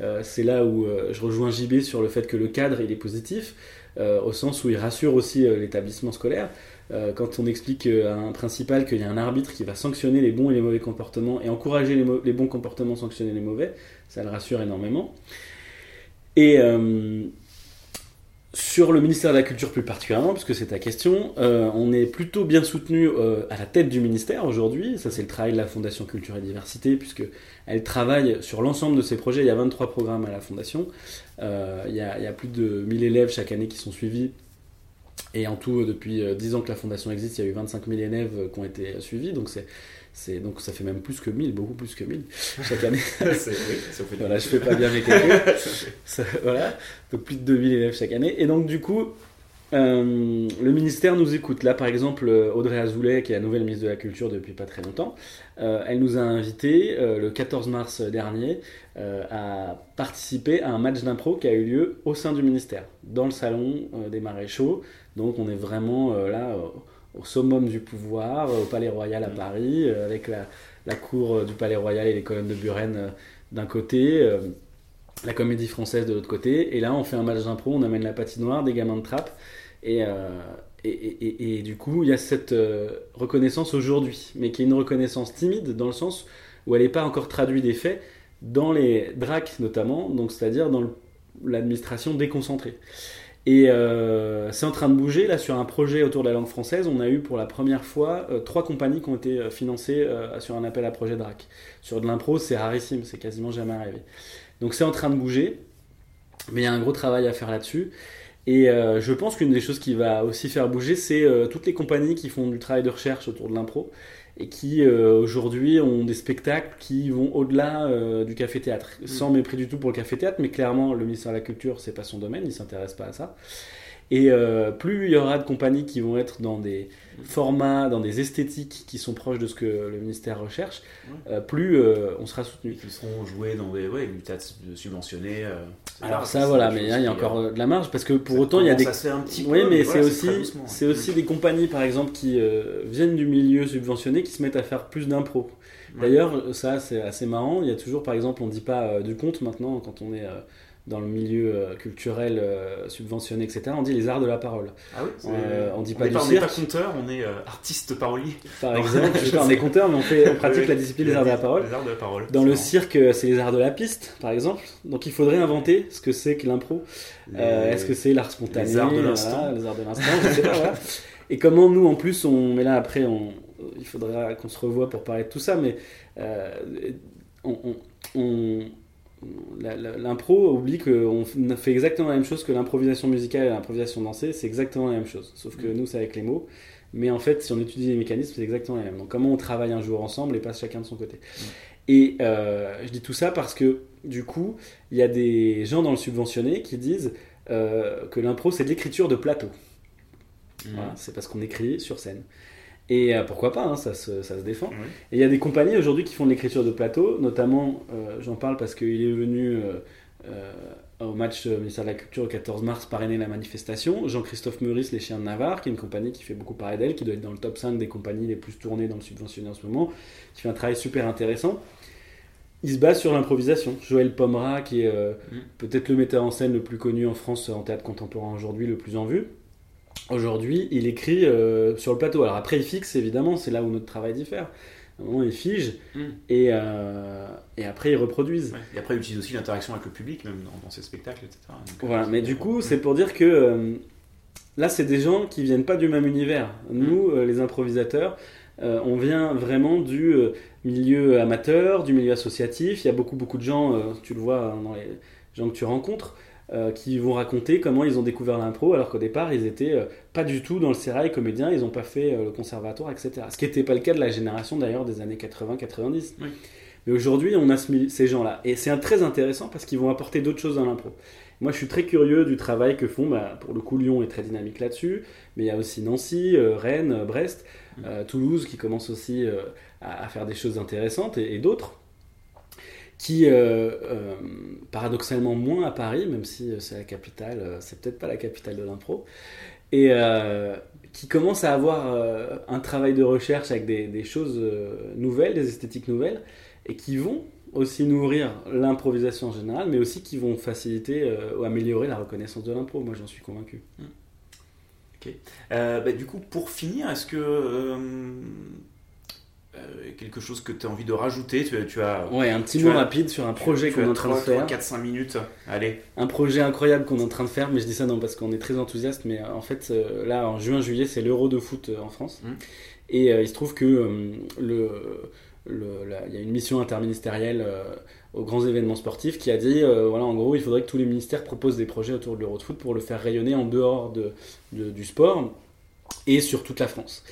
Euh, c'est là où je rejoins JB sur le fait que le cadre, il est positif. Au sens où il rassure aussi l'établissement scolaire. Euh, quand on explique à un principal qu'il y a un arbitre qui va sanctionner les bons et les mauvais comportements et encourager les, bons comportements, sanctionner les mauvais, ça le rassure énormément. Et euh, sur le ministère de la Culture plus particulièrement, puisque c'est ta question, euh, on est plutôt bien soutenu à la tête du ministère aujourd'hui. Ça, c'est le travail de la Fondation Culture et Diversité, puisque elle travaille sur l'ensemble de ses projets. Il y a 23 programmes à la Fondation. il, y a, il, y a, plus de 1000 élèves chaque année qui sont suivis et en tout, depuis 10 euh, ans que la fondation existe, il y a eu 25 000 élèves euh, qui ont été suivis. Donc, c'est, donc ça fait même plus que 1000, beaucoup plus que 1000 chaque année. (laughs) oui, ça fait voilà, je fais pas bien mes calculs. voilà, donc plus de 2000 élèves chaque année. Et donc, du coup, euh, le ministère nous écoute. Là, par exemple, Audrey Azoulay, qui est la nouvelle ministre de la Culture depuis pas très longtemps, elle nous a invités le 14 mars dernier à participer à un match d'impro qui a eu lieu au sein du ministère, dans le salon des maréchaux. Donc on est vraiment euh, là au summum du pouvoir, au Palais Royal à mm. Paris, euh, avec la, cour du Palais Royal et les colonnes de Buren d'un côté, la comédie française de l'autre côté. Et là, on fait un match d'impro, on amène la patinoire, des gamins de trappe. Et, et, et, du coup, il y a cette reconnaissance aujourd'hui, mais qui est une reconnaissance timide dans le sens où elle n'est pas encore traduite des faits dans les DRAC notamment, donc c'est-à-dire dans l'administration déconcentrée. Et euh, c'est en train de bouger. Là, sur un projet autour de la langue française, on a eu pour la première fois euh, trois compagnies qui ont été euh, financées sur un appel à projet DRAC. Sur de l'impro, c'est rarissime, c'est quasiment jamais arrivé. Donc c'est en train de bouger, mais il y a un gros travail à faire là-dessus. Et je pense qu'une des choses qui va aussi faire bouger, c'est toutes les compagnies qui font du travail de recherche autour de l'impro et qui euh, aujourd'hui ont des spectacles qui vont au-delà euh, du café-théâtre. Mm. Sans mépris du tout pour le café-théâtre, mais clairement, le ministère de la Culture, c'est pas son domaine, il s'intéresse pas à ça. Et euh, plus il y aura de compagnies qui vont être dans des formats, dans des esthétiques qui sont proches de ce que le ministère recherche, euh, plus euh, on sera soutenu. Ils seront joués dans des ouais, théâtres subventionnés. Alors ça, voilà, mais il y a encore de la marge parce que pour autant il y a des. Ça un petit oui, mais c'est aussi, c'est aussi des compagnies par exemple qui viennent du milieu subventionné qui se mettent à faire plus d'impro. D'ailleurs, ça c'est assez marrant. Il y a toujours, par exemple, on ne dit pas du compte maintenant quand on est dans le milieu euh, culturel euh, subventionné, etc. On dit les arts de la parole. Ah oui euh, On dit pas du cirque. On n'est pas conteur, on est artiste parolier. Par exemple, on est conteur, mais on, fait, on pratique la discipline des arts de la parole. Les arts de la parole. Dans le cirque, c'est les arts de la piste, par exemple. Donc il faudrait inventer ce que c'est que l'impro. Est-ce que c'est l'art spontané? Les arts de l'instant. les arts de l'instant, je sais pas, voilà. Et comment nous, en plus, on, mais là après, on, il faudra qu'on se revoie pour parler de tout ça, mais on, on l'impro oublie qu'on fait exactement la même chose que l'improvisation musicale et l'improvisation dansée, c'est exactement la même chose. Sauf que mm. nous, c'est avec les mots. Mais en fait, si on étudie les mécanismes, c'est exactement la même. Donc, comment on travaille un jour ensemble et pas chacun de son côté. Mm. Et euh, je dis tout ça parce que, du coup, il y a des gens dans le subventionné qui disent euh, que l'impro, c'est de l'écriture de plateau. Mm. c'est parce qu'on écrit sur scène. Et euh, pourquoi pas, hein, ça, se, ça, se, défend. Et il y a des compagnies aujourd'hui qui font de l'écriture de plateau, notamment, euh, j'en parle parce qu'il est venu euh, au match ministère de la Culture le 14 mars parrainer la manifestation. Jean-Christophe Meurice, Les Chiens de Navarre, qui est une compagnie qui fait beaucoup parler d'elle, qui doit être dans le top 5 des compagnies les plus tournées dans le subventionné en ce moment, qui fait un travail super intéressant. Il se base sur l'improvisation. Joël Pomera, qui est mm. peut-être le metteur en scène le plus connu en France en théâtre contemporain aujourd'hui, le plus en vue Aujourd'hui, il écrit euh, sur le plateau. Alors après, il fixe, évidemment, c'est là où notre travail diffère. À un moment, il fige hmm. et, euh, et après, ils reproduisent. Et après, il utilise aussi l'interaction avec le public, même dans, ses spectacles, etc. voilà, mais du coup, c'est pour dire que euh, là, c'est des gens qui viennent pas du même univers. Hmm. Nous, les improvisateurs, on vient vraiment du milieu amateur, du milieu associatif. Il y a beaucoup, beaucoup de gens, tu le vois dans les gens que tu rencontres, euh, qui vont raconter comment ils ont découvert l'impro alors qu'au départ ils étaient euh, pas du tout dans le sérail comédien, ils n'ont pas fait euh, le conservatoire, etc. Ce qui n'était pas le cas de la génération d'ailleurs des années 80-90. Mais aujourd'hui on a ces gens-là et c'est très intéressant parce qu'ils vont apporter d'autres choses dans l'impro. Moi je suis très curieux du travail que font, bah, pour le coup Lyon est très dynamique là-dessus, mais il y a aussi Nancy, Rennes, Brest, Toulouse qui commence aussi à, faire des choses intéressantes et d'autres qui euh, euh, paradoxalement moins à Paris, même si euh, c'est la capitale, c'est peut-être pas la capitale de l'impro, et qui commence à avoir un travail de recherche avec des, choses nouvelles, des esthétiques nouvelles, et qui vont aussi nourrir l'improvisation en général, mais aussi qui vont faciliter ou améliorer la reconnaissance de l'impro. Moi, j'en suis convaincu. Mmh. Ok. Bah, du coup, pour finir, est-ce que quelque chose que tu as envie de rajouter tu, tu as Ouais, un petit mot rapide sur un projet qu'on est en train de faire. 4-5 minutes, allez. Un projet incroyable qu'on est en train de faire, mais je dis ça non parce qu'on est très enthousiaste, mais euh, en fait, euh, là, en juin-juillet, c'est l'Euro de foot en France. Mmh. Et il se trouve que le, il y a une mission interministérielle aux grands événements sportifs qui a dit, voilà, en gros, il faudrait que tous les ministères proposent des projets autour de l'Euro de foot pour le faire rayonner en dehors de, du sport et sur toute la France.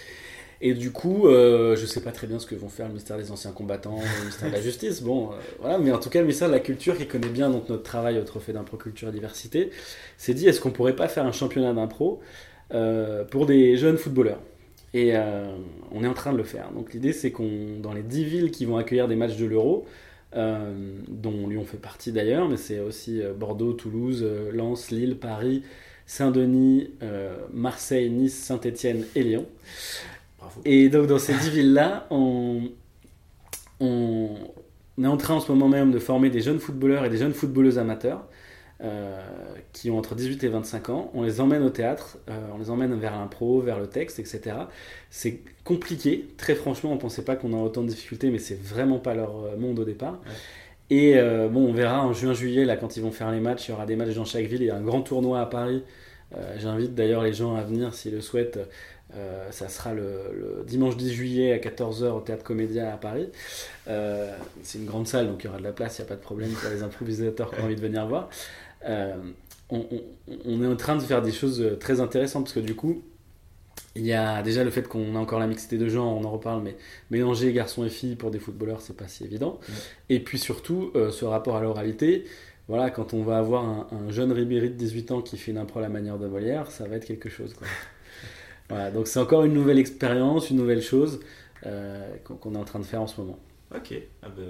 Et du coup, euh, je sais pas très bien ce que vont faire le ministère des Anciens Combattants, le ministère de la (laughs) Justice, bon, euh, voilà, mais en tout cas, le ministère de la Culture, qui connaît bien donc, notre travail au Trophée d'Impro Culture et Diversité, s'est dit est-ce qu'on pourrait pas faire un championnat d'impro euh, pour des jeunes footballeurs? Et on est en train de le faire. Donc l'idée, c'est qu'on, dans les 10 villes qui vont accueillir des matchs de l'Euro, dont Lyon fait partie d'ailleurs, mais c'est aussi Bordeaux, Toulouse, Lens, Lille, Paris, Saint-Denis, Marseille, Nice, Saint-Étienne et Lyon. Et donc dans ces dix villes-là, on, on, est en train en ce moment même de former des jeunes footballeurs et des jeunes footballeuses amateurs euh, qui ont entre 18 et 25 ans. On les emmène au théâtre, euh, on les emmène vers l'impro, vers le texte, etc. C'est compliqué, très franchement, on ne pensait pas qu'on aurait autant de difficultés, mais c'est vraiment pas leur euh, monde au départ. Et bon, on verra en juin-juillet, là, quand ils vont faire les matchs, il y aura des matchs dans chaque ville, il y a un grand tournoi à Paris. J'invite d'ailleurs les gens à venir s'ils le souhaitent euh, ça sera le, dimanche 10 juillet à 14h au Théâtre Comédia à Paris. Euh, c'est une grande salle, donc il y aura de la place, il n'y a pas de problème pour les improvisateurs qui ont envie de venir voir. Euh, on, est en train de faire des choses très intéressantes parce que du coup, il y a déjà le fait qu'on a encore la mixité de genre, on en reparle, mais mélanger garçons et filles pour des footballeurs, c'est pas si évident. Et puis surtout, ce rapport à l'oralité. Voilà, quand on va avoir un, jeune Ribéry de 18 ans qui fait une impro à la manière de Molière, ça va être quelque chose. Quoi. Voilà, donc c'est encore une nouvelle expérience, une nouvelle chose euh, qu'on est en train de faire en ce moment. Ok, ah ben,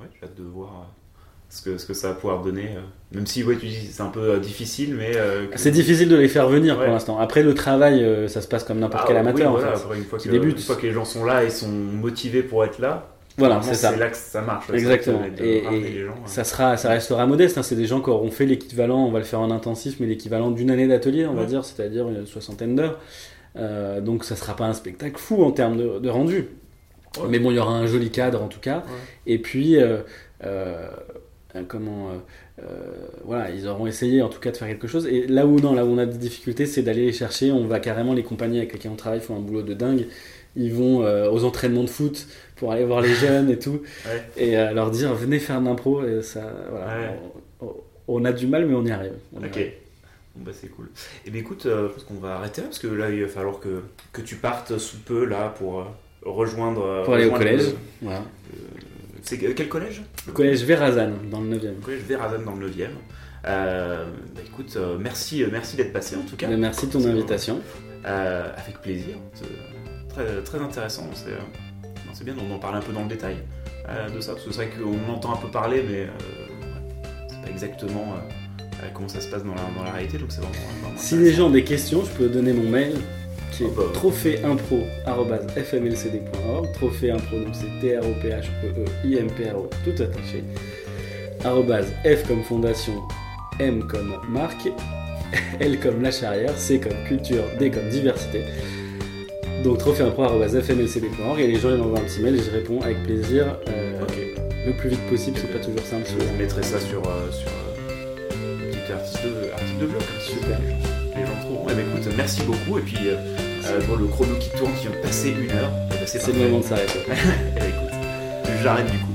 ouais, j'ai hâte de voir euh, ce que, ce que ça va pouvoir donner. Euh. Même si ouais, tu dis c'est un peu difficile, mais. C'est difficile de les faire venir pour l'instant. Après, le travail, ça se passe comme n'importe ah quel amateur. voilà, une, fois que, une fois que les gens sont là et sont motivés pour être là, voilà, c'est ça. C'est là que ça marche. Exactement. et, hein. ça sera, ça restera modeste. Hein. C'est des gens qui auront fait l'équivalent, on va le faire en intensif, mais l'équivalent d'une année d'atelier, on va dire, c'est-à-dire une soixantaine d'heures. Euh, donc ça sera pas un spectacle fou en termes de, rendu. Mais bon, il y aura un joli cadre en tout cas. Et puis, euh, euh, comment. voilà, ils auront essayé en tout cas de faire quelque chose. Et là où, non, là où on a des difficultés, c'est d'aller les chercher. On va carrément, les compagnies avec lesquelles on travaille font un boulot de dingue. Ils vont aux entraînements de foot pour aller voir les (laughs) jeunes et tout. Et leur dire venez faire de l'impro. Et ça, voilà, on, a du mal, mais on y arrive. ok. Bon bah c'est cool. Et eh bien écoute, euh, je pense qu'on va arrêter parce que là il va falloir que, que tu partes sous peu là pour euh, rejoindre. Euh, pour aller au collège. voilà. c'est quel collège? Le collège Vérazan dans le 9e. Le collège Vérazan dans le 9e. bah écoute, merci, merci d'être passé en tout cas. merci de ton invitation. avec plaisir. très, très intéressant. C'est euh, c'est bien d'en parler un peu dans le détail euh, de ça, parce que c'est vrai qu'on entend un peu parler, mais euh, c'est pas exactement euh, euh, comment ça se passe dans la, dans la réalité, donc c'est vraiment, vraiment Si les gens ont des questions, je peux donner mon mail qui est Oh bah. trophéimpro.fmlcd.org. Trophéimpro, donc c'est T-R-O-P-H-E-E-I-M-P-R-O, tout attaché. Arrobase F comme fondation, M comme marque, (laughs) L comme la charrière, C comme culture, D comme diversité. Donc trophéimpro.fmlcd.org et les gens ils m'envoient un petit mail et je réponds avec plaisir euh, le plus vite possible, c'est pas toujours simple. Je mettrai ça sur, euh, sur de, ça, Super. Les gens, les gens trouveront. Eh ben, écoute, merci beaucoup. Et puis, euh, euh, vois le chrono qui tourne, qui vient de passer une heure. Eh ben, c'est le moment de s'arrêter. (laughs) Eh ben, écoute, j'arrête du coup.